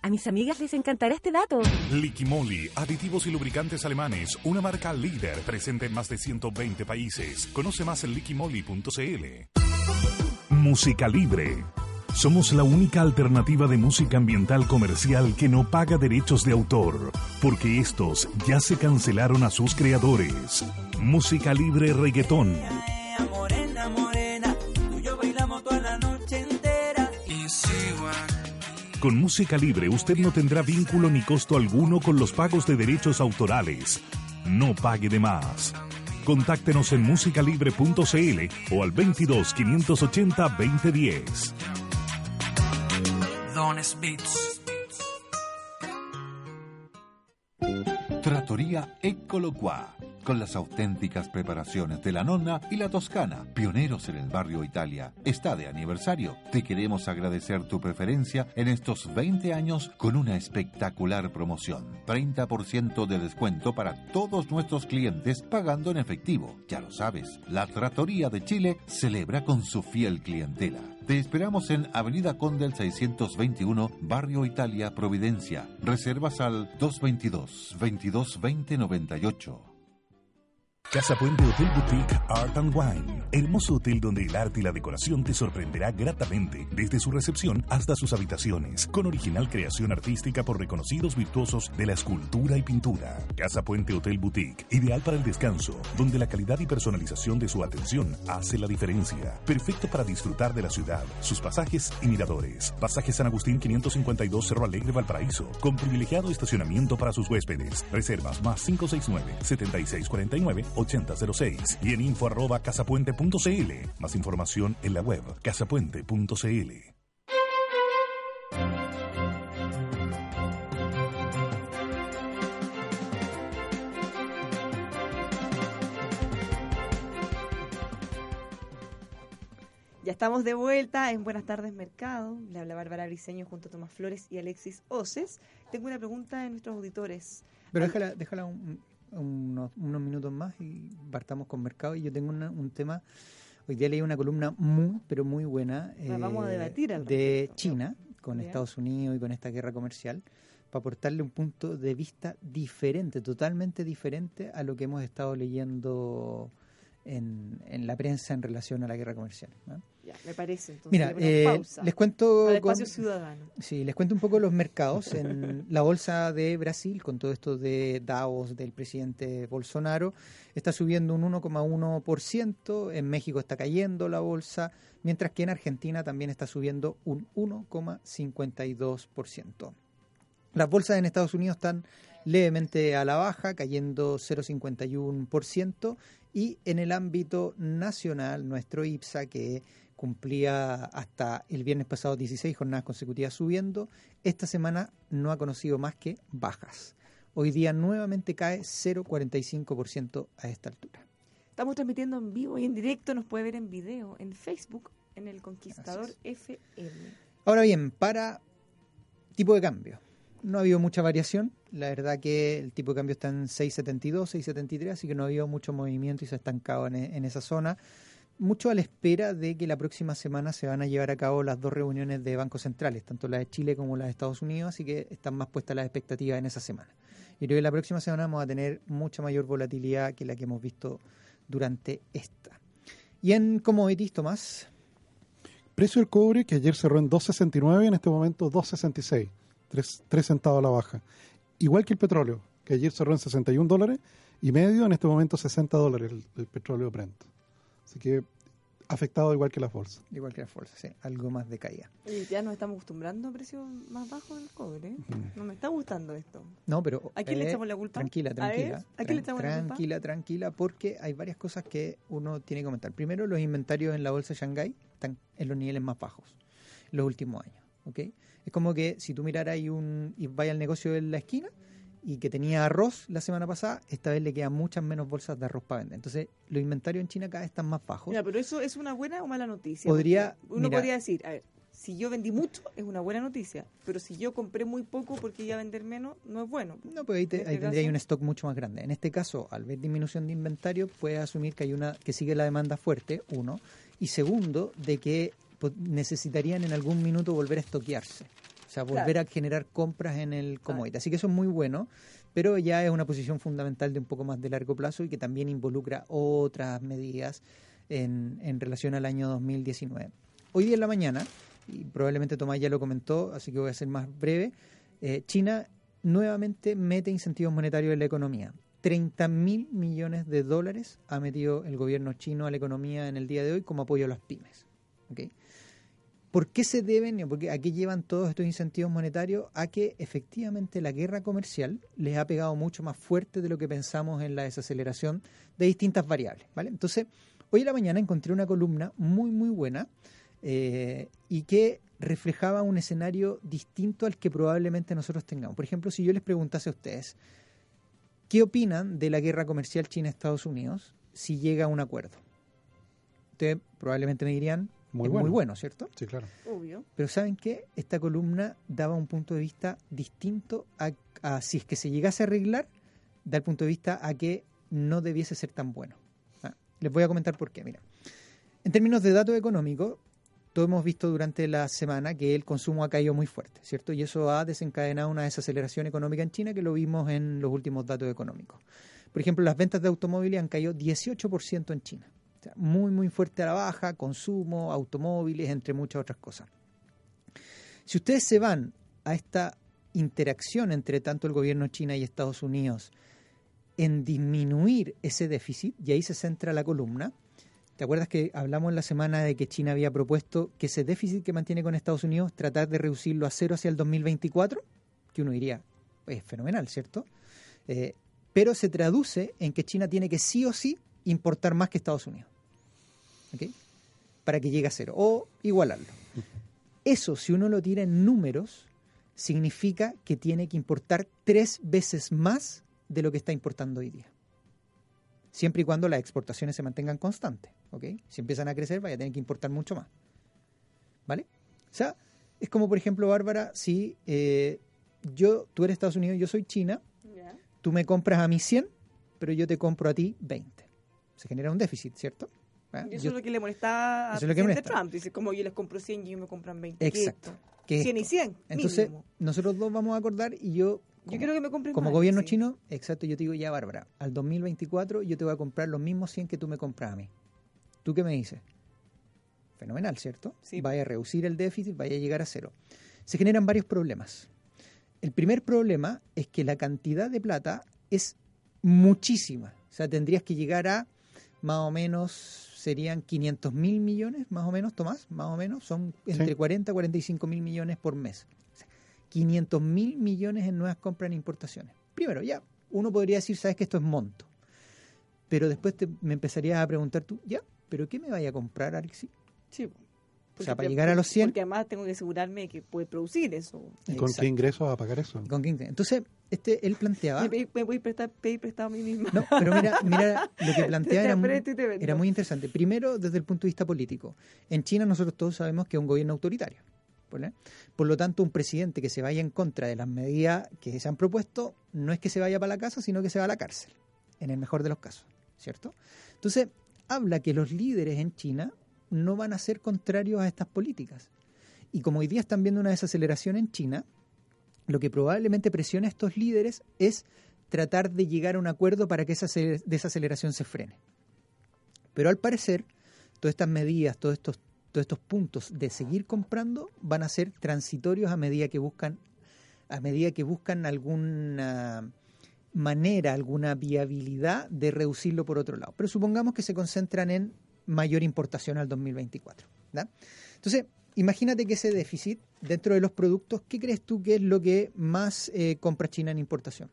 A mis amigas les encantará este dato. Liquimoli, aditivos y lubricantes alemanes, una marca líder presente en más de 120 países. Conoce más en liquimoli.cl. Música libre. Somos la única alternativa de música ambiental comercial que no paga derechos de autor, porque estos ya se cancelaron a sus creadores. Música libre reggaetón. Con música libre usted no tendrá vínculo ni costo alguno con los pagos de derechos autorales. No pague de más. Contáctenos en musicalibre.cl o al 22 580 2010. Dones Beats. Trattoria Eccolo con las auténticas preparaciones de la nonna y la toscana, pioneros en el barrio Italia. Está de aniversario. Te queremos agradecer tu preferencia en estos 20 años con una espectacular promoción. 30% de descuento para todos nuestros clientes pagando en efectivo. Ya lo sabes, la Trattoria de Chile celebra con su fiel clientela. Te esperamos en Avenida Condel 621, Barrio Italia, Providencia. Reservas al 222 2220 98. Casa Puente Hotel Boutique Art and Wine. Hermoso hotel donde el arte y la decoración te sorprenderá gratamente, desde su recepción hasta sus habitaciones, con original creación artística por reconocidos virtuosos de la escultura y pintura. Casa Puente Hotel Boutique, ideal para el descanso, donde la calidad y personalización de su atención hace la diferencia. Perfecto para disfrutar de la ciudad, sus pasajes y miradores. Pasaje San Agustín 552 Cerro Alegre Valparaíso, con privilegiado estacionamiento para sus huéspedes. Reservas más 569 7649 8006 y en info arroba casapuente.cl. Más información en la web casapuente.cl. Ya estamos de vuelta en Buenas tardes Mercado. Le habla Bárbara Briseño junto a Tomás Flores y Alexis Oces. Tengo una pregunta de nuestros auditores. Pero déjala, déjala un, unos, unos, minutos más y partamos con mercado. Y yo tengo una, un tema, hoy día leí una columna muy, pero muy buena eh, vamos a debatir al de. China con Bien. Estados Unidos y con esta guerra comercial para aportarle un punto de vista diferente, totalmente diferente a lo que hemos estado leyendo en, en la prensa en relación a la guerra comercial. ¿no? Ya, me parece. Entonces, Mira, le eh, pausa les cuento con- espacio ciudadano. Sí, les cuento un poco los mercados. En la bolsa de Brasil, con todo esto de Davos del presidente Bolsonaro, está subiendo un 1,1%. En México está cayendo la bolsa, mientras que en Argentina también está subiendo un 1,52%. Las bolsas en Estados Unidos están levemente a la baja, cayendo 0,51%. Y en el ámbito nacional, nuestro IPSA, que cumplía hasta el viernes pasado 16 jornadas consecutivas subiendo, esta semana no ha conocido más que bajas. Hoy día nuevamente cae 0,45% a esta altura. Estamos transmitiendo en vivo y en directo. Nos puede ver en video en Facebook en el Conquistador FM. Ahora bien, para tipo de cambio. No ha habido mucha variación. La verdad que el tipo de cambio está en 6.72, 6.73, así que no ha habido mucho movimiento y se ha estancado en, en esa zona. Mucho a la espera de que la próxima semana se van a llevar a cabo las dos reuniones de bancos centrales, tanto la de Chile como la de Estados Unidos, así que están más puestas las expectativas en esa semana. Y creo que la próxima semana vamos a tener mucha mayor volatilidad que la que hemos visto durante esta. Y en commodities, Tomás, Precio del cobre que ayer cerró en 2.69 en este momento 2.66, 3, centavos a la baja. Igual que el petróleo, que ayer cerró en 61 dólares y medio, en este momento 60 dólares el, el petróleo Brent. Así que afectado igual que las bolsas. Igual que las bolsas, sí, algo más de caída. Oye, ya nos estamos acostumbrando a precios más bajos del cobre. ¿eh? No me está gustando esto. No, pero... ¿A quién le eh, echamos la culpa? Tranquila, A tranquila. ver, ¿a quién le echamos la culpa? Tranquila, tranquila, porque hay varias cosas que uno tiene que comentar. Primero, los inventarios en la bolsa de Shanghái están en los niveles más bajos en los últimos años. ¿ok? Es como que si tú miraras ahí un, y vaya al negocio en la esquina y que tenía arroz la semana pasada, esta vez le quedan muchas menos bolsas de arroz para vender. Entonces, los inventarios en China cada vez están más bajos. Mira, pero eso es una buena o mala noticia. Podría- Uno mira- podría decir, a ver, si yo vendí mucho es una buena noticia, pero si yo compré muy poco porque iba a vender menos, no es bueno. No, pues ahí, te- ahí este tendría un stock mucho más grande. En este caso, al ver disminución de inventario, puedes asumir que hay una que sigue la demanda fuerte, uno, y segundo, de que necesitarían en algún minuto volver a estoquearse. Sea, volver Claro. a generar compras en el commodity. Así que eso es muy bueno, pero ya es una posición fundamental de un poco más de largo plazo y que también involucra otras medidas en, en relación al año 2019. Hoy día en la mañana, y probablemente Tomás ya lo comentó, así que voy a ser más breve, eh, China nuevamente mete incentivos monetarios en la economía. 30 mil millones de dólares ha metido el gobierno chino a la economía en el día de hoy como apoyo a las pymes. ¿ok? ¿Por qué se deben, o por qué- a qué llevan todos estos incentivos monetarios? A que efectivamente la guerra comercial les ha pegado mucho más fuerte de lo que pensamos en la desaceleración de distintas variables. ¿vale? Entonces, hoy en la mañana encontré una columna muy, muy buena eh, y que reflejaba un escenario distinto al que probablemente nosotros tengamos. Por ejemplo, si yo les preguntase a ustedes, ¿qué opinan de la guerra comercial China-Estados Unidos si llega a un acuerdo? Ustedes probablemente me dirían, Muy es bueno. muy bueno, ¿cierto? Sí, claro. Obvio. Pero ¿saben qué? Esta columna daba un punto de vista distinto a, a si es que se llegase a arreglar, da el punto de vista a que no debiese ser tan bueno. Ah, Les voy a comentar por qué. Mira, en términos de datos económicos, todos hemos visto durante la semana que el consumo ha caído muy fuerte, ¿cierto? Y eso ha desencadenado una desaceleración económica en China que lo vimos en los últimos datos económicos. Por ejemplo, las ventas de automóviles han caído 18% en China. Muy, muy fuerte a la baja, consumo, automóviles, entre muchas otras cosas. Si ustedes se van a esta interacción entre tanto el gobierno china y Estados Unidos en disminuir ese déficit, y ahí se centra la columna, ¿te acuerdas que hablamos en la semana de que China había propuesto que ese déficit que mantiene con Estados Unidos, tratar de reducirlo a cero hacia el 2024? Que uno diría, es fenomenal, ¿cierto? Eh, pero se traduce en que China tiene que sí o sí importar más que Estados Unidos. ¿Ok? Para que llegue a cero. O igualarlo. Eso, si uno lo tira en números, significa que tiene que importar tres veces más de lo que está importando hoy día. Siempre y cuando las exportaciones se mantengan constantes. ¿ok? Si empiezan a crecer, vaya a tener que importar mucho más. ¿Vale? O sea, es como, por ejemplo, Bárbara, si eh, yo, tú eres Estados Unidos, yo soy China, tú me compras a mí 100, pero yo te compro a ti 20. Se genera un déficit, ¿cierto? ¿Ah? Y eso Yo- es lo que le molestaba a Eso es lo que presidente molesta. Trump. Dice, como yo les compro 100 y ellos me compran 20. Exacto. ¿Qué que esto? 100 y esto. 100, Entonces, mínimo. nosotros dos vamos a acordar y yo, Yo quiero que me compren como más, gobierno sí. chino, exacto, yo te digo, ya Bárbara, al 2024 yo te voy a comprar los mismos 100 que tú me compras a mí. ¿Tú qué me dices? Fenomenal, ¿cierto? Sí. Vaya a reducir el déficit, vaya a llegar a cero. Se generan varios problemas. El primer problema es que la cantidad de plata es muchísima. O sea, tendrías que llegar a más o menos, serían 500 mil millones, más o menos, Tomás, más o menos, son entre Sí. 40 y 45 mil millones por mes. O sea, 500 mil millones en nuevas compras en importaciones. Primero, ya, uno podría decir, sabes que esto es monto. Pero después te- me empezarías a preguntar tú, ya, ¿pero qué me vaya a comprar, Alexi? Sí. O sea, Porque para te- llegar a los 100, Porque además tengo que asegurarme de que puede producir eso. ¿Y con Exacto. qué ingresos va a pagar eso? ¿Con quién? Entonces, este, él planteaba... Me, me voy a prestar, pedir prestado a mí misma. No, pero mira, mira lo que planteaba Te era muy, era muy interesante. Primero, desde el punto de vista político. En China nosotros todos sabemos que es un gobierno autoritario. ¿vale? Por lo tanto, un presidente que se vaya en contra de las medidas que se han propuesto no es que se vaya para la casa, sino que se va a la cárcel, en el mejor de los casos, ¿cierto? Entonces, habla que los líderes en China no van a ser contrarios a estas políticas. Y como hoy día están viendo una desaceleración en China, lo que probablemente presiona a estos líderes es tratar de llegar a un acuerdo para que esa ace- desaceleración se frene. Pero al parecer, todas estas medidas, todos estos, todos estos puntos de seguir comprando van a ser transitorios a medida que buscan, a medida que buscan alguna manera, alguna viabilidad de reducirlo por otro lado. Pero supongamos que se concentran en mayor importación al 2024. ¿da? Entonces, imagínate que ese déficit dentro de los productos, ¿qué crees tú que es lo que más eh, compra China en importación?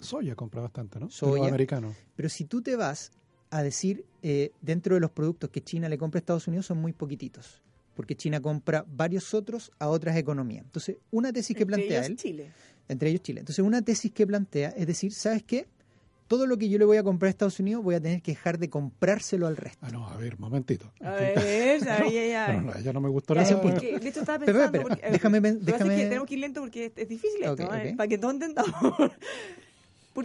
Soya compra bastante, ¿no? Soya. Los americanos. Pero si tú te vas a decir, eh, dentro de los productos que China le compra a Estados Unidos son muy poquititos, porque China compra varios otros a otras economías. Entonces, una tesis que Entre plantea ellos él, Chile. entre ellos Chile. Entonces, una tesis que plantea es decir, ¿sabes qué? Todo lo que yo le voy a comprar a Estados Unidos voy a tener que dejar de comprárselo al resto. Ah, no, a ver, momentito. A ver, ay, ay, ay. No, no, ya no me gustó Ya, nada. porque, de hecho, estaba pensando. pero, porque, eh, déjame que es que tenemos que ir lento porque es, es difícil esto, Ok, ¿eh? ok. para que todos entendamos.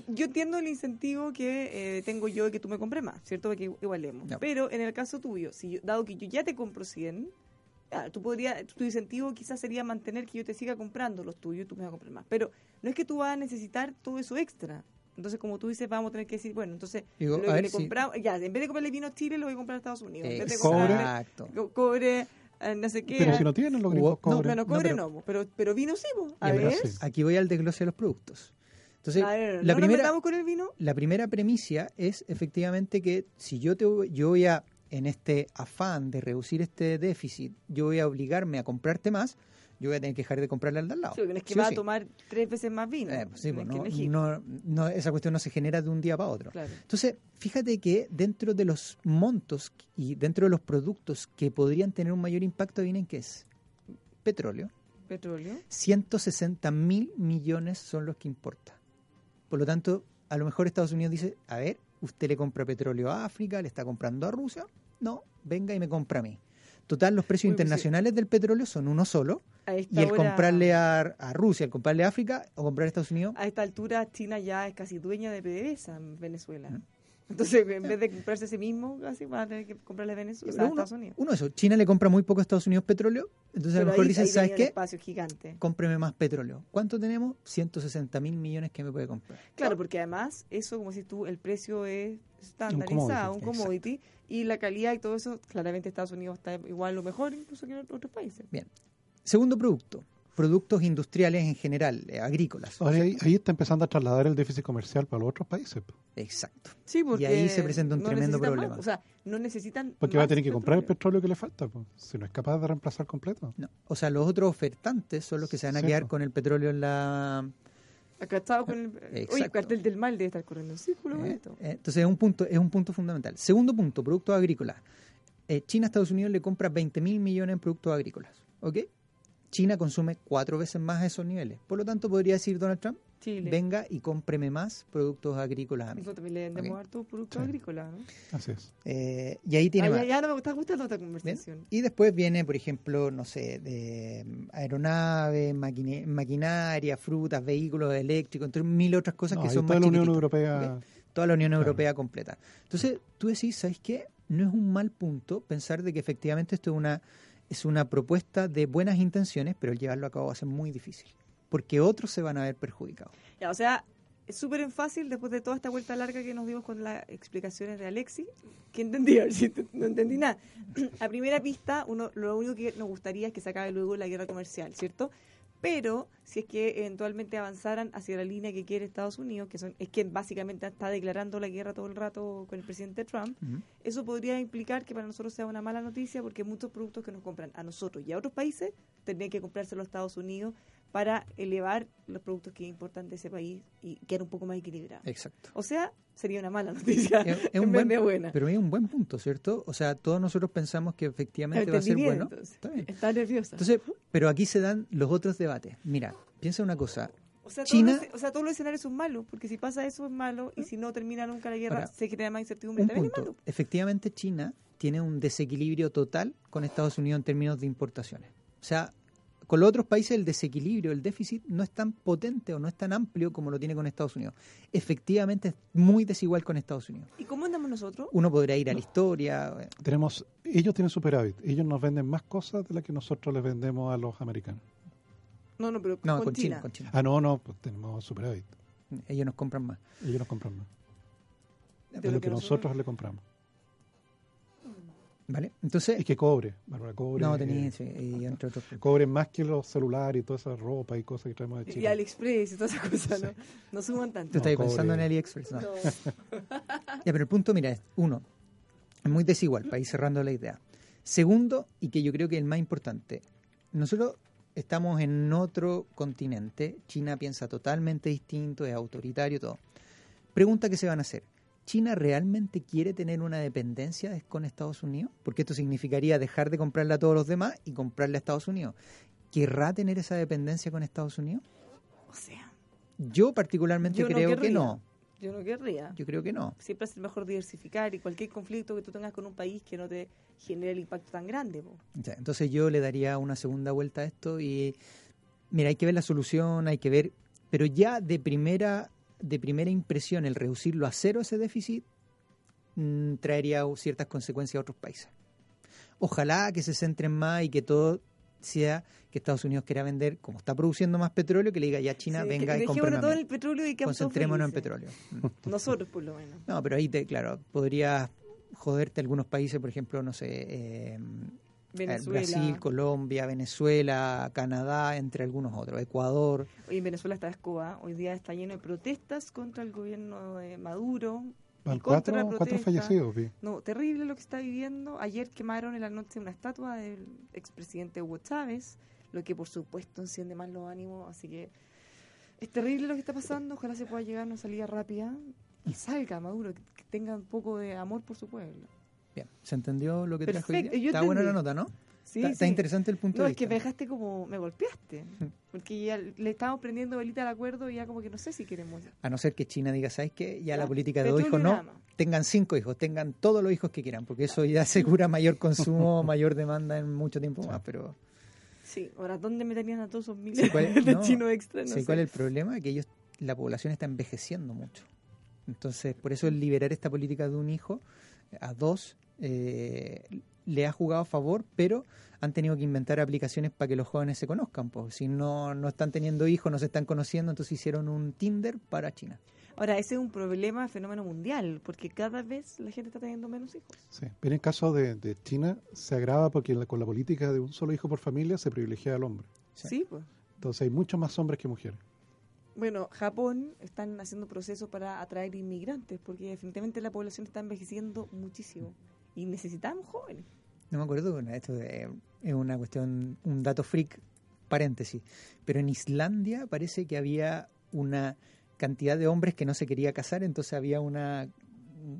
Yo entiendo el incentivo que eh, tengo yo de que tú me compres más, ¿cierto? Porque igualemos. Ya. Pero en el caso tuyo, si yo- dado que yo ya te compro 100, ah, tú podrías, tu incentivo quizás sería mantener que yo te siga comprando los tuyos y tú me vas a comprar más. Pero no es que tú vas a necesitar todo eso extra. Entonces, como tú dices, vamos a tener que decir, bueno, entonces, Digo, lo que le si- compramos, ya, en vez de comprarle vino a Chile, lo voy a comprar a Estados Unidos. En vez de Cobre. co- cobre, eh, no sé qué. Pero si no tienen los gringos No, no, cobre. bueno, cobre pero- no, pero, pero vino sí, po. a pero ver. sí. Aquí voy al desglose de los productos. Entonces, A ver, la ¿no nos primera, con el vino? la primera premisa es efectivamente que si yo te voy- yo voy a en este afán de reducir este déficit, yo voy a obligarme a comprarte más, yo voy a tener que dejar de comprarle al de al lado. Sí, es que Sí va sí. a tomar tres veces más vino. Eh, pues sí, pues que no, no- no- esa cuestión no se genera de un día para otro. Claro. Entonces, fíjate que dentro de los montos y dentro de los productos que podrían tener un mayor impacto, vienen qué es petróleo. Petróleo. 160 mil millones son los que importa. Por lo tanto, a lo mejor Estados Unidos dice, a ver, usted le compra petróleo a África, le está comprando a Rusia, no, venga y me compra a mí. Total, los precios Uy, pues sí. internacionales del petróleo son uno solo, y el hora- comprarle a, a Rusia, el comprarle a África o comprarle a Estados Unidos, A esta altura, China ya es casi dueña de PDVSA en Venezuela. Mm. Entonces, en vez de comprarse ese mismo, casi va a tener que comprarle a Venezuela, o sea, a uno, Estados Unidos. uno eso, China le compra muy poco a Estados Unidos petróleo, entonces a lo mejor ahí- dicen, ahí ¿sabes un qué? espacio gigante. Cómpreme más petróleo. ¿Cuánto tenemos? 160 mil millones que me puede comprar. Claro, porque además, eso, como si tú, el precio es estandarizado, un commodity, commodity, y la calidad y todo eso, claramente Estados Unidos está igual o mejor incluso que en otros países. Bien. Segundo producto, productos industriales en general, eh, agrícolas. Ahora ahí, ahí está empezando a trasladar el déficit comercial para los otros países. Exacto. Sí, porque Y ahí se presenta un no tremendo problema. más, o sea, no necesitan Porque va a tener que comprar el petróleo. que le falta, po, si no es capaz de reemplazar completo. No. O sea, los otros ofertantes son los que se van a Sí, quedar con el petróleo en la... Acá estaba con el, oye, el cartel del mal debe estar corriendo en círculo. eh, esto. eh, entonces es un punto es un punto fundamental. Segundo punto, productos agrícolas. Eh, China a Estados Unidos le compra 20 mil millones en productos agrícolas. ¿Ok? China consume cuatro veces más a esos niveles. Por lo tanto, podría decir Donald Trump, Chile. venga y cómpreme más productos agrícolas a mí. Nosotros también le vendemos Ok. harto productos Sí. agrícolas, ¿no? Así es. Eh, y ahí tiene Ah, más. ya, ya no me está gustando esta Bien. conversación. Y después viene, por ejemplo, no sé, de mm, aeronaves, maquine- maquinaria, frutas, vehículos eléctricos, entre mil otras cosas No, que son toda más la Unión Europea. ¿ok? Toda la Unión Claro. Europea completa. Entonces, tú decís, ¿sabes qué? No es un mal punto pensar de que efectivamente esto es una, es una propuesta de buenas intenciones, pero llevarlo a cabo va a ser muy difícil. Porque otros se van a ver perjudicados. Ya, o sea, es súper fácil después de toda esta vuelta larga que nos dimos con las explicaciones de Alexi, que entendí, no entendí nada. A primera vista, uno, lo único que nos gustaría es que se acabe luego la guerra comercial, ¿cierto? Pero si es que eventualmente avanzaran hacia la línea que quiere Estados Unidos, que son, es que básicamente está declarando la guerra todo el rato con el presidente Trump, eso podría implicar que para nosotros sea una mala noticia porque muchos productos que nos compran a nosotros y a otros países tendrían que comprárselo a Estados Unidos para elevar los productos que importan de ese país y quedar un poco más equilibrado. Exacto. O sea, sería una mala noticia Es, es un buen, de buena. Pero es un buen punto, ¿cierto? O sea, todos nosotros pensamos que efectivamente va a ser bien, bueno. entonces. Está bien. Está nerviosa. Entonces, pero aquí se dan los otros debates. Mira, piensa una cosa. o, sea, China- todos los, o sea, todos los escenarios son malos, porque si pasa eso es malo y si no termina nunca la guerra, Ahora, se crea más incertidumbre. Un También es punto. malo. Efectivamente, China tiene un desequilibrio total con Estados Unidos en términos de importaciones. O sea, con los otros países el desequilibrio, el déficit no es tan potente o no es tan amplio como lo tiene con Estados Unidos. Efectivamente es muy desigual con Estados Unidos. ¿Y cómo andamos nosotros? Uno podría ir a la historia. Tenemos, ellos tienen superávit. Ellos nos venden más cosas de las que nosotros les vendemos a los americanos. No, no, pero No, con, con, China. China. con China. Ah, no, no, pues tenemos superávit. Ellos nos compran más. Ellos nos compran más. De De lo que nosotros le compramos. ¿Vale? Entonces, Es que cobre, Bárbara, cobre. no eh, tenía, sí, y entre otros. cobre más que los celulares y toda esa ropa y cosas que traemos de Y Chile. AliExpress y todas esas cosas, ¿no? No suman tanto. Tú estás cobre. pensando en AliExpress, ¿no? No. Ya, pero el punto, mira, es uno, Es muy desigual, para ir cerrando la idea. Segundo, y que yo creo que es el más importante, nosotros estamos en otro continente, China piensa totalmente distinto, es autoritario, todo. Pregunta que se van a hacer. ¿China realmente quiere tener una dependencia de- con Estados Unidos? Porque esto significaría dejar de comprarle a todos los demás y comprarle a Estados Unidos. ¿Querrá tener esa dependencia con Estados Unidos? O sea, Yo particularmente yo no creo que no. Yo no querría. Yo creo que no. Siempre es mejor diversificar y cualquier conflicto que tú tengas con un país que no te genere el impacto tan grande. Ya, entonces yo le daría una segunda vuelta a esto y mira, hay que ver la solución, hay que ver, pero ya de primera de primera impresión el reducirlo a cero ese déficit mm, traería ciertas consecuencias a otros países. Ojalá que se centren más y que todo sea que Estados Unidos quiera vender, como está produciendo más petróleo, que le diga ya China, Sí, venga que y todo el compre petróleo y Concentrémonos en petróleo. Nosotros, por lo menos. No, pero ahí, te, claro, podrías joderte algunos países, por ejemplo, no sé, eh, Venezuela. Brasil, Colombia, Venezuela, Canadá, entre algunos otros, Ecuador. Hoy en Venezuela está Escoba. Hoy día está lleno de protestas contra el gobierno de Maduro. Van cuatro, fallecidos, vi. No, terrible lo que está viviendo. Ayer quemaron en la noche una estatua del expresidente Hugo Chávez, lo que por supuesto enciende más los ánimos. Así que es terrible lo que está pasando. Ojalá se pueda llegar a una salida rápida y salga Maduro, que tenga un poco de amor por su pueblo. Bien, ¿se entendió lo que trajo hoy día? Está buena la nota, ¿no? Sí, está, está sí. interesante el punto No, de es que vista. me dejaste como, me golpeaste. Porque ya le estamos prendiendo velita al acuerdo y ya como que no sé si queremos. A no ser que China diga, ¿sabes qué? Ya, la política de dos hijos no. Tengan cinco hijos, tengan todos los hijos que quieran, porque eso ya asegura mayor consumo, mayor demanda en mucho tiempo más. Pero Sí, ahora, ¿dónde meterían a todos esos miles Sí, ¿cuál- de no, chinos extra? No sí, sé. ¿Cuál es el problema? Que ellos, la población está envejeciendo mucho. Entonces, por eso el liberar esta política de un hijo a dos eh, le ha jugado a favor, pero han tenido que inventar aplicaciones para que los jóvenes se conozcan. Pues. Si no, no están teniendo hijos, no se están conociendo, entonces hicieron un Tinder para China. Ahora, ese es un problema, fenómeno mundial, porque cada vez la gente está teniendo menos hijos. Sí. Pero en el caso de, de China se agrava porque la- con la política de un solo hijo por familia se privilegia al hombre. Sí, pues. Entonces hay muchos más hombres que mujeres. Bueno, Japón están haciendo procesos para atraer inmigrantes, porque definitivamente la población está envejeciendo muchísimo y necesitamos jóvenes. No me acuerdo, bueno, esto de- es una cuestión, un dato freak, paréntesis. Pero en Islandia parece que había una cantidad de hombres que no se quería casar, entonces había una,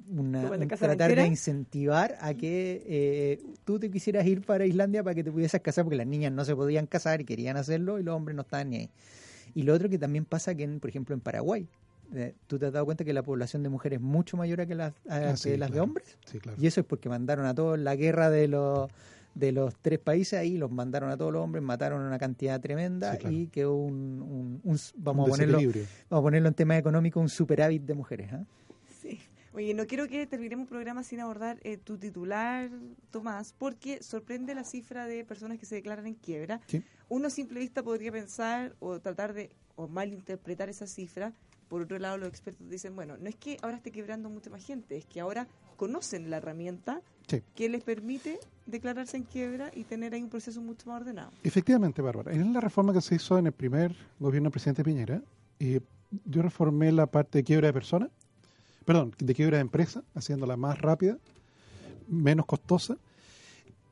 una ¿Como la un casa tratar de incentivar a que eh, tú te quisieras ir para Islandia para que te pudieses casar, porque las niñas no se podían casar y querían hacerlo y los hombres no estaban ni ahí. Y lo otro que también pasa que, en, por ejemplo, en Paraguay, eh, tú te has dado cuenta que la población de mujeres es mucho mayor a que las, a- Ah, que sí, las de hombres. Sí, claro. Y eso es porque mandaron a todos la guerra de los de los tres países ahí, los mandaron a todos los hombres, mataron una cantidad tremenda Sí, claro. y quedó un, un- un- vamos, Un a ponerlo, vamos a ponerlo en tema económico, un superávit de mujeres. ¿ah? Sí. Oye, no quiero que terminemos el programa sin abordar eh, tu titular, Tomás, porque sorprende la cifra de personas que se declaran en quiebra. Sí. Uno simple vista podría pensar o tratar de o malinterpretar esa cifra. Por otro lado, los expertos dicen, bueno, no es que ahora esté quebrando mucha más gente, es que ahora conocen la herramienta Sí. que les permite declararse en quiebra y tener ahí un proceso mucho más ordenado. Efectivamente, Bárbara. En la reforma que se hizo en el primer gobierno del presidente Piñera, eh, yo reformé la parte de quiebra de personas, perdón, de quiebra de empresa, haciéndola más rápida, menos costosa,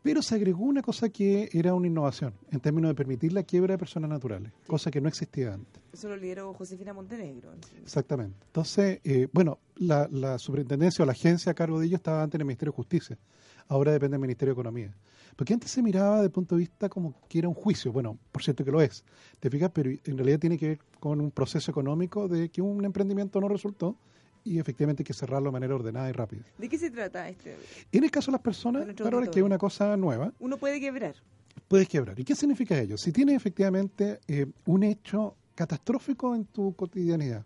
pero se agregó una cosa que era una innovación en términos de permitir la quiebra de personas naturales, cosa que no existía antes. Eso lo lideró Josefina Montenegro. Exactamente. Entonces, eh, bueno, la, la superintendencia o la agencia a cargo de ello estaba antes en el Ministerio de Justicia, ahora depende del Ministerio de Economía. Porque antes se miraba desde el punto de vista como que era un juicio, bueno, por cierto que lo es, ¿te fijas? Pero en realidad tiene que ver con un proceso económico de que un emprendimiento no resultó y efectivamente hay que cerrarlo de manera ordenada y rápida. ¿De qué se trata este? En el caso de las personas, otro Bárbara, que es auditorio. una cosa nueva, Uno puede quebrar. puedes quebrar. ¿Y qué significa ello? Si tienes efectivamente eh, un hecho catastrófico en tu cotidianidad,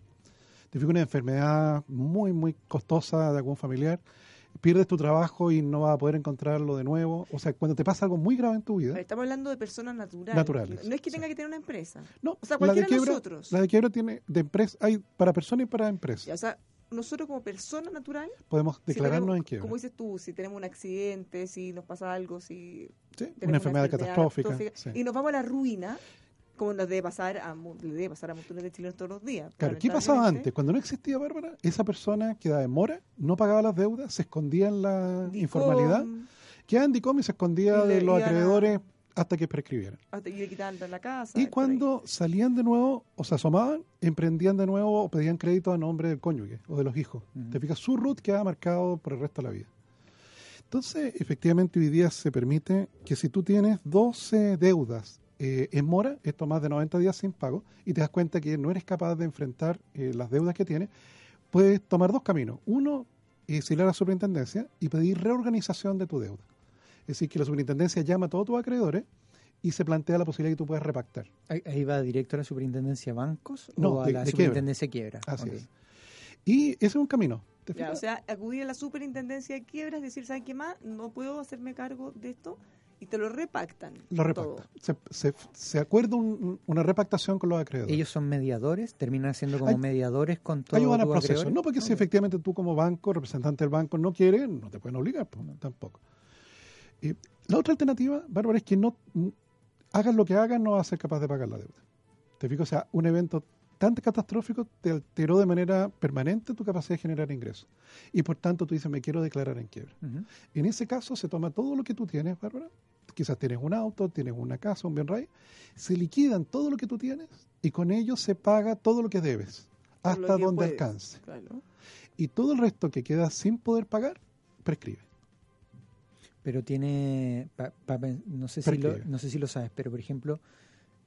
te fijas una enfermedad muy, muy costosa de algún familiar, pierdes tu trabajo y no vas a poder encontrarlo de nuevo. O sea, cuando te pasa algo muy grave en tu vida, Pero Estamos hablando de personas naturales. Naturales, No es que tenga que tener una empresa. no, O sea, la de cualquiera de quiebra, nosotros. la de quiebra tiene de empresa, hay para persona y para empresa. Ya, o sea, nosotros como persona natural, Podemos si declararnos tenemos- en quiebra. como dices tú, si tenemos un accidente, si nos pasa algo, si Sí, tenemos una enfermedad catastrófica. sí. y nos vamos a la ruina, Como nos debe pasar a, le debe pasar a montones de chilenos todos los días. Claro, ¿qué pasaba antes? Cuando no existía Bárbara, esa persona quedaba en mora, no pagaba las deudas, se escondía en la Dicom, informalidad, quedaba en DICOM y se escondía Y de los a- acreedores hasta que prescribieran. hasta que le quitaban la casa. Y cuando salían de nuevo o se asomaban, emprendían de nuevo o pedían crédito a nombre del cónyuge o de los hijos. Te fijas, su root queda marcado por el resto de la vida. Entonces, efectivamente, hoy día se permite que si tú tienes 12 deudas eh, en mora, esto más de 90 días sin pago, y te das cuenta que no eres capaz de enfrentar eh, las deudas que tienes, puedes tomar dos caminos. Uno, es ir a la superintendencia y pedir reorganización de tu deuda. Es decir, que la superintendencia llama a todos tus acreedores y se plantea la posibilidad de que tú puedas repactar. Ahí, va directo a la superintendencia de bancos No, o a la de quiebra. superintendencia de quiebra. Así es. Y ese es un camino. ¿te Ya, fijas? o sea, acudir a la superintendencia de quiebras, decir, ¿saben qué más? No puedo hacerme cargo de esto y te lo repactan. Lo todo. repacta. Se, se, se acuerda un- una repactación con los acreedores. Ellos son mediadores, terminan siendo como Ay- mediadores con todo Ayudan al proceso. acreedores? No, porque si efectivamente tú como banco, representante del banco, no quieres, no te pueden obligar, pues, tampoco. Y la otra alternativa, Bárbara, es que no mm, hagas lo que hagas, no vas a ser capaz de pagar la deuda. Te fijo, o sea, un evento tan catastrófico te alteró de manera permanente tu capacidad de generar ingresos. Y por tanto tú dices, me quiero declarar en quiebra. En ese caso se toma todo lo que tú tienes, Bárbara. Quizás tienes un auto, tienes una casa, un bien raíz. Se liquidan todo lo que tú tienes y con ello se paga todo lo que debes, hasta que donde puedes, alcance. claro. Y todo el resto que queda sin poder pagar, prescribe. Pero tiene, pa- pa- no, sé si lo, no sé si lo sabes, pero por ejemplo,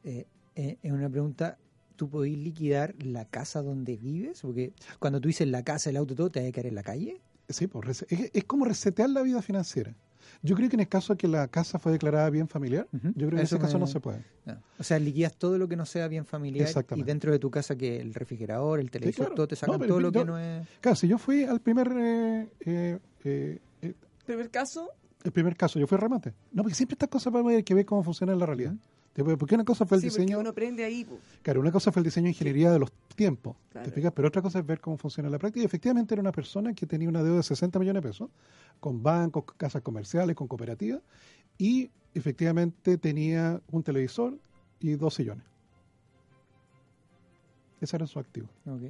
eh, eh, en una pregunta, ¿tú podés liquidar la casa donde vives? Porque cuando tú dices la casa, el auto, todo, ¿te vas a quedar en la calle? Sí, pues, rese- es, es como resetear la vida financiera. Yo creo que en el caso de que la casa fue declarada bien familiar, yo creo que en Eso ese caso me- no se puede. No. O sea, liquidas todo lo que no sea bien familiar y dentro de tu casa que el refrigerador, el televisor, claro. todo te sacan todo lo yo- que no es... Claro, si yo fui al primer eh, eh, eh, eh, Primer caso, el primer caso, yo fui a remate. No, porque siempre estas cosas para hay que ver cómo funciona en la realidad. Porque una cosa fue el sí, diseño, uno aprende ahí. pues. claro, una cosa fue el diseño de ingeniería de los tiempos, Claro. Pero otra cosa es ver cómo funciona en la práctica. Y efectivamente era una persona que tenía una deuda de 60 millones de pesos, con bancos, con casas comerciales, con cooperativas, y efectivamente tenía un televisor y dos sillones. Ese era su activo. Ok.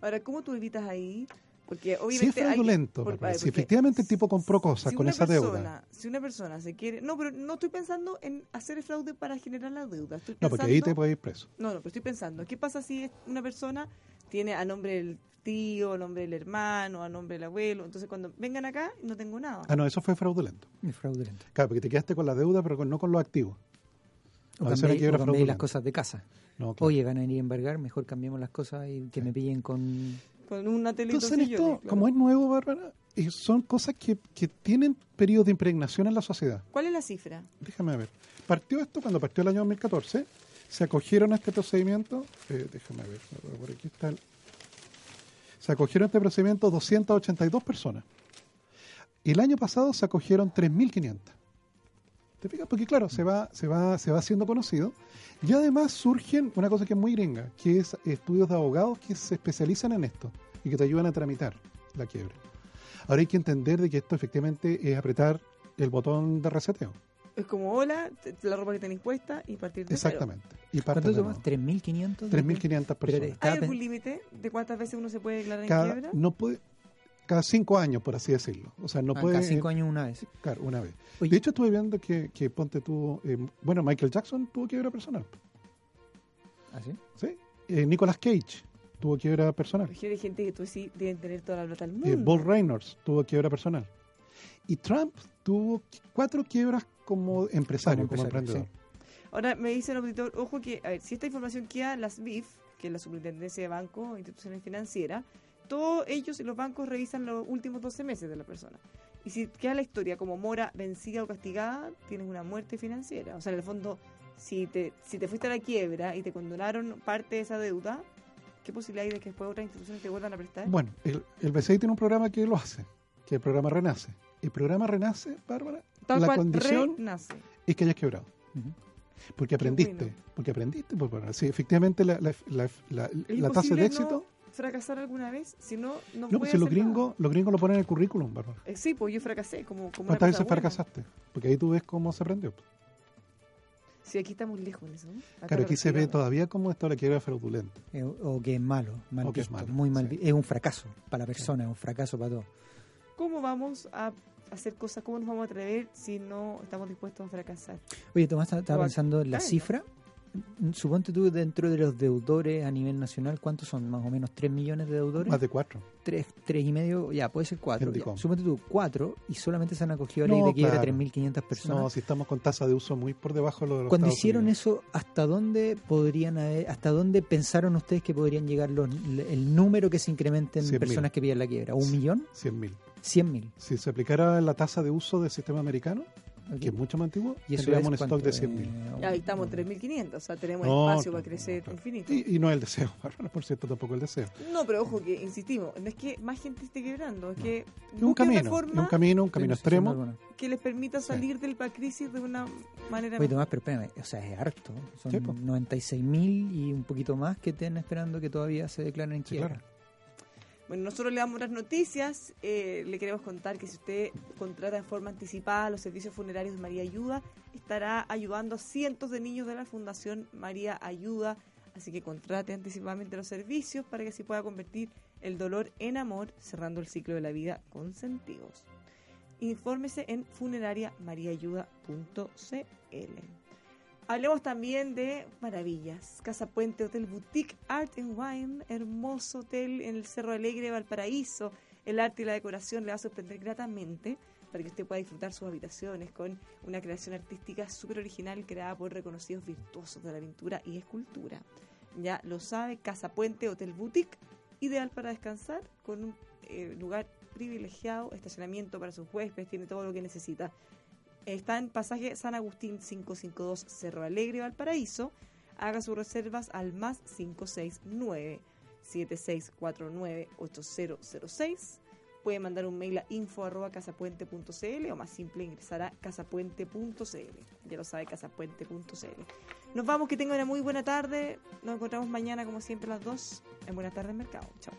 Ahora, ¿cómo tú evitas ahí? Porque Si es obviamente. hay que- fraudulento, por- ver, si efectivamente el tipo compró cosas si con esa persona- deuda. Si una persona se quiere. No, pero no estoy pensando en hacer el fraude para generar la deuda. Estoy No, porque ahí te puedes ir preso. No, no, pero estoy pensando, ¿qué pasa si es- una persona tiene a nombre del tío, a nombre del hermano, a nombre del abuelo? Entonces, cuando vengan acá, no tengo nada. Ah, no, eso fue fraudulento. Es fraudulento. Claro, porque te quedaste con la deuda, pero con- no con los activos. O quiebra o cambiáis las cosas de casa. No, claro. Oye, van a venir a embargar, mejor cambiemos las cosas y que me pillen con... Con una dos Entonces, en esto, claro. como es nuevo, Bárbara, son cosas que, que tienen periodos de impregnación en la sociedad. ¿Cuál es la cifra? Déjame ver. Partió esto cuando partió el año 2014. Se acogieron a este procedimiento. eh, déjame ver. Por aquí está. el- se acogieron a este procedimiento 282 personas. El año pasado se acogieron 3.500. ¿Te fijas? Porque claro, se va, se va, se va haciendo conocido. Y además surgen una cosa que es muy gringa, que es estudios de abogados que se especializan en esto y que te ayudan a tramitar la quiebra. Ahora hay que entender de que esto efectivamente es apretar el botón de reseteo. Es como, hola, la ropa que tenéis puesta y partir de cero. Exactamente. Y parte ¿Cuánto tomas? nuevo. ¿3.500? 3.500 Pero personas. ¿Hay algún límite de cuántas veces uno se puede declarar en Cada, quiebra? no puede, cada cinco años, por así decirlo. O sea, no Ah, puede. cada cinco años una vez. Claro, una vez. Oye. De hecho, estuve viendo que, que ponte tú. eh, bueno, Michael Jackson tuvo quiebra personal. ¿Ah, sí? ¿Sí? Eh, Nicolas Cage tuvo quiebra personal. Porque hay gente que tú sí deben tener toda la plata del Eh, mundo. Bob Reynolds tuvo quiebra personal. Y Trump tuvo cuatro quiebras como empresario, como, Como empresario, emprendedor. Ahora me dice el auditor, ojo que, a ver, si esta información queda las BIF, que es la Superintendencia de Bancos e Instituciones Financieras, todos ellos y los bancos revisan los últimos 12 meses de la persona. Y si queda la historia como mora vencida o castigada, tienes una muerte financiera. O sea, en el fondo, si te, si te fuiste a la quiebra y te condonaron parte de esa deuda, ¿qué posibilidad hay de que después otras instituciones te vuelvan a prestar? Bueno, el, el BCI tiene un programa que lo hace, que es el programa Renace. El programa Renace, Bárbara, Tal la cual, condición renace. es que hayas quebrado. Porque aprendiste, porque aprendiste. Pues, bueno, sí, efectivamente la, la, la, la- ¿Es la tasa de éxito... fracasar alguna vez? Si no, no, No, pues si los gringos, los gringos lo ponen en el currículum, Bárbara. Eh, sí, pues yo fracasé como, como una ¿Cuántas cosa veces buena. fracasaste? Porque ahí tú ves cómo se aprendió. Sí, aquí estamos lejos en eso. Acá Claro, aquí se ve todavía como esto la quiebra fraudulenta. Eh, o que es malo, mal O que es visto, malo, muy mal sí. Es un fracaso para la persona, es un fracaso para todo. ¿Cómo vamos a hacer cosas? ¿Cómo nos vamos a atrever si no estamos dispuestos a fracasar? Oye, Tomás, estaba pensando en la cifra. Suponte tú, dentro de los deudores a nivel nacional, ¿cuántos son? Más o menos 3 millones de deudores. Más de cuatro. tres, tres y medio, ya, puede ser cuatro. En ya. DICOM. Suponte tú, cuatro, y solamente se han acogido a la ley No, de quiebra claro. 3.500 personas. No, si estamos con tasa de uso muy por debajo de lo de los Cuando Estados hicieron Unidos. eso, ¿hasta dónde podrían haber- hasta dónde pensaron ustedes que podrían llegar los, el número que se incrementen 100.000. personas que pillan la quiebra? ¿Un millón? 100.000. ¿Cien mil? Si se aplicara la tasa de uso del sistema americano, Que es mucho más antiguo, ¿Y eso tendríamos un stock de 100.000. Eh, Ahí estamos en 3.500, o sea, tenemos No, espacio no, para crecer no, no. infinito. Y, y no es el deseo, por cierto, tampoco el deseo. No, pero ojo que, insistimos, no es que más gente esté quebrando, es que Es un camino, forma un camino, un camino extremo. que les permita Sí. salir de la crisis de una manera Oye, Tomás, pero espérame, o sea, es harto. Son Sí, po. 96 mil y un poquito más que estén esperando que todavía se declaren en Sí, quiebra. claro. Bueno, nosotros le damos las noticias. eh, le queremos contar que si usted contrata de forma anticipada los servicios funerarios de María Ayuda, estará ayudando a cientos de niños de la Fundación María Ayuda. Así que contrate anticipadamente los servicios para que así pueda convertir el dolor en amor, cerrando el ciclo de la vida con sentidos. Infórmese en funerariamariaayuda.cl. Hablemos también de maravillas. Casa Puente Hotel Boutique Art and Wine, hermoso hotel en el Cerro Alegre, Valparaíso. El arte y la decoración le va a sorprender gratamente para que usted pueda disfrutar sus habitaciones con una creación artística súper original creada por reconocidos virtuosos de la pintura y escultura. Ya lo sabe, Casa Puente Hotel Boutique, ideal para descansar con un eh, lugar privilegiado, estacionamiento para sus huéspedes, tiene todo lo que necesita. Está en pasaje San Agustín 552 Cerro Alegre, Valparaíso. Haga sus reservas al más 569 7649 8006. Puede mandar un mail a info arroba casapuente.cl o más simple ingresar a casapuente.cl. Ya lo sabe, casapuente.cl. Nos vamos, que tengan una muy buena tarde. Nos encontramos mañana como siempre a las 2 en Buenas tardes Mercado. Chao.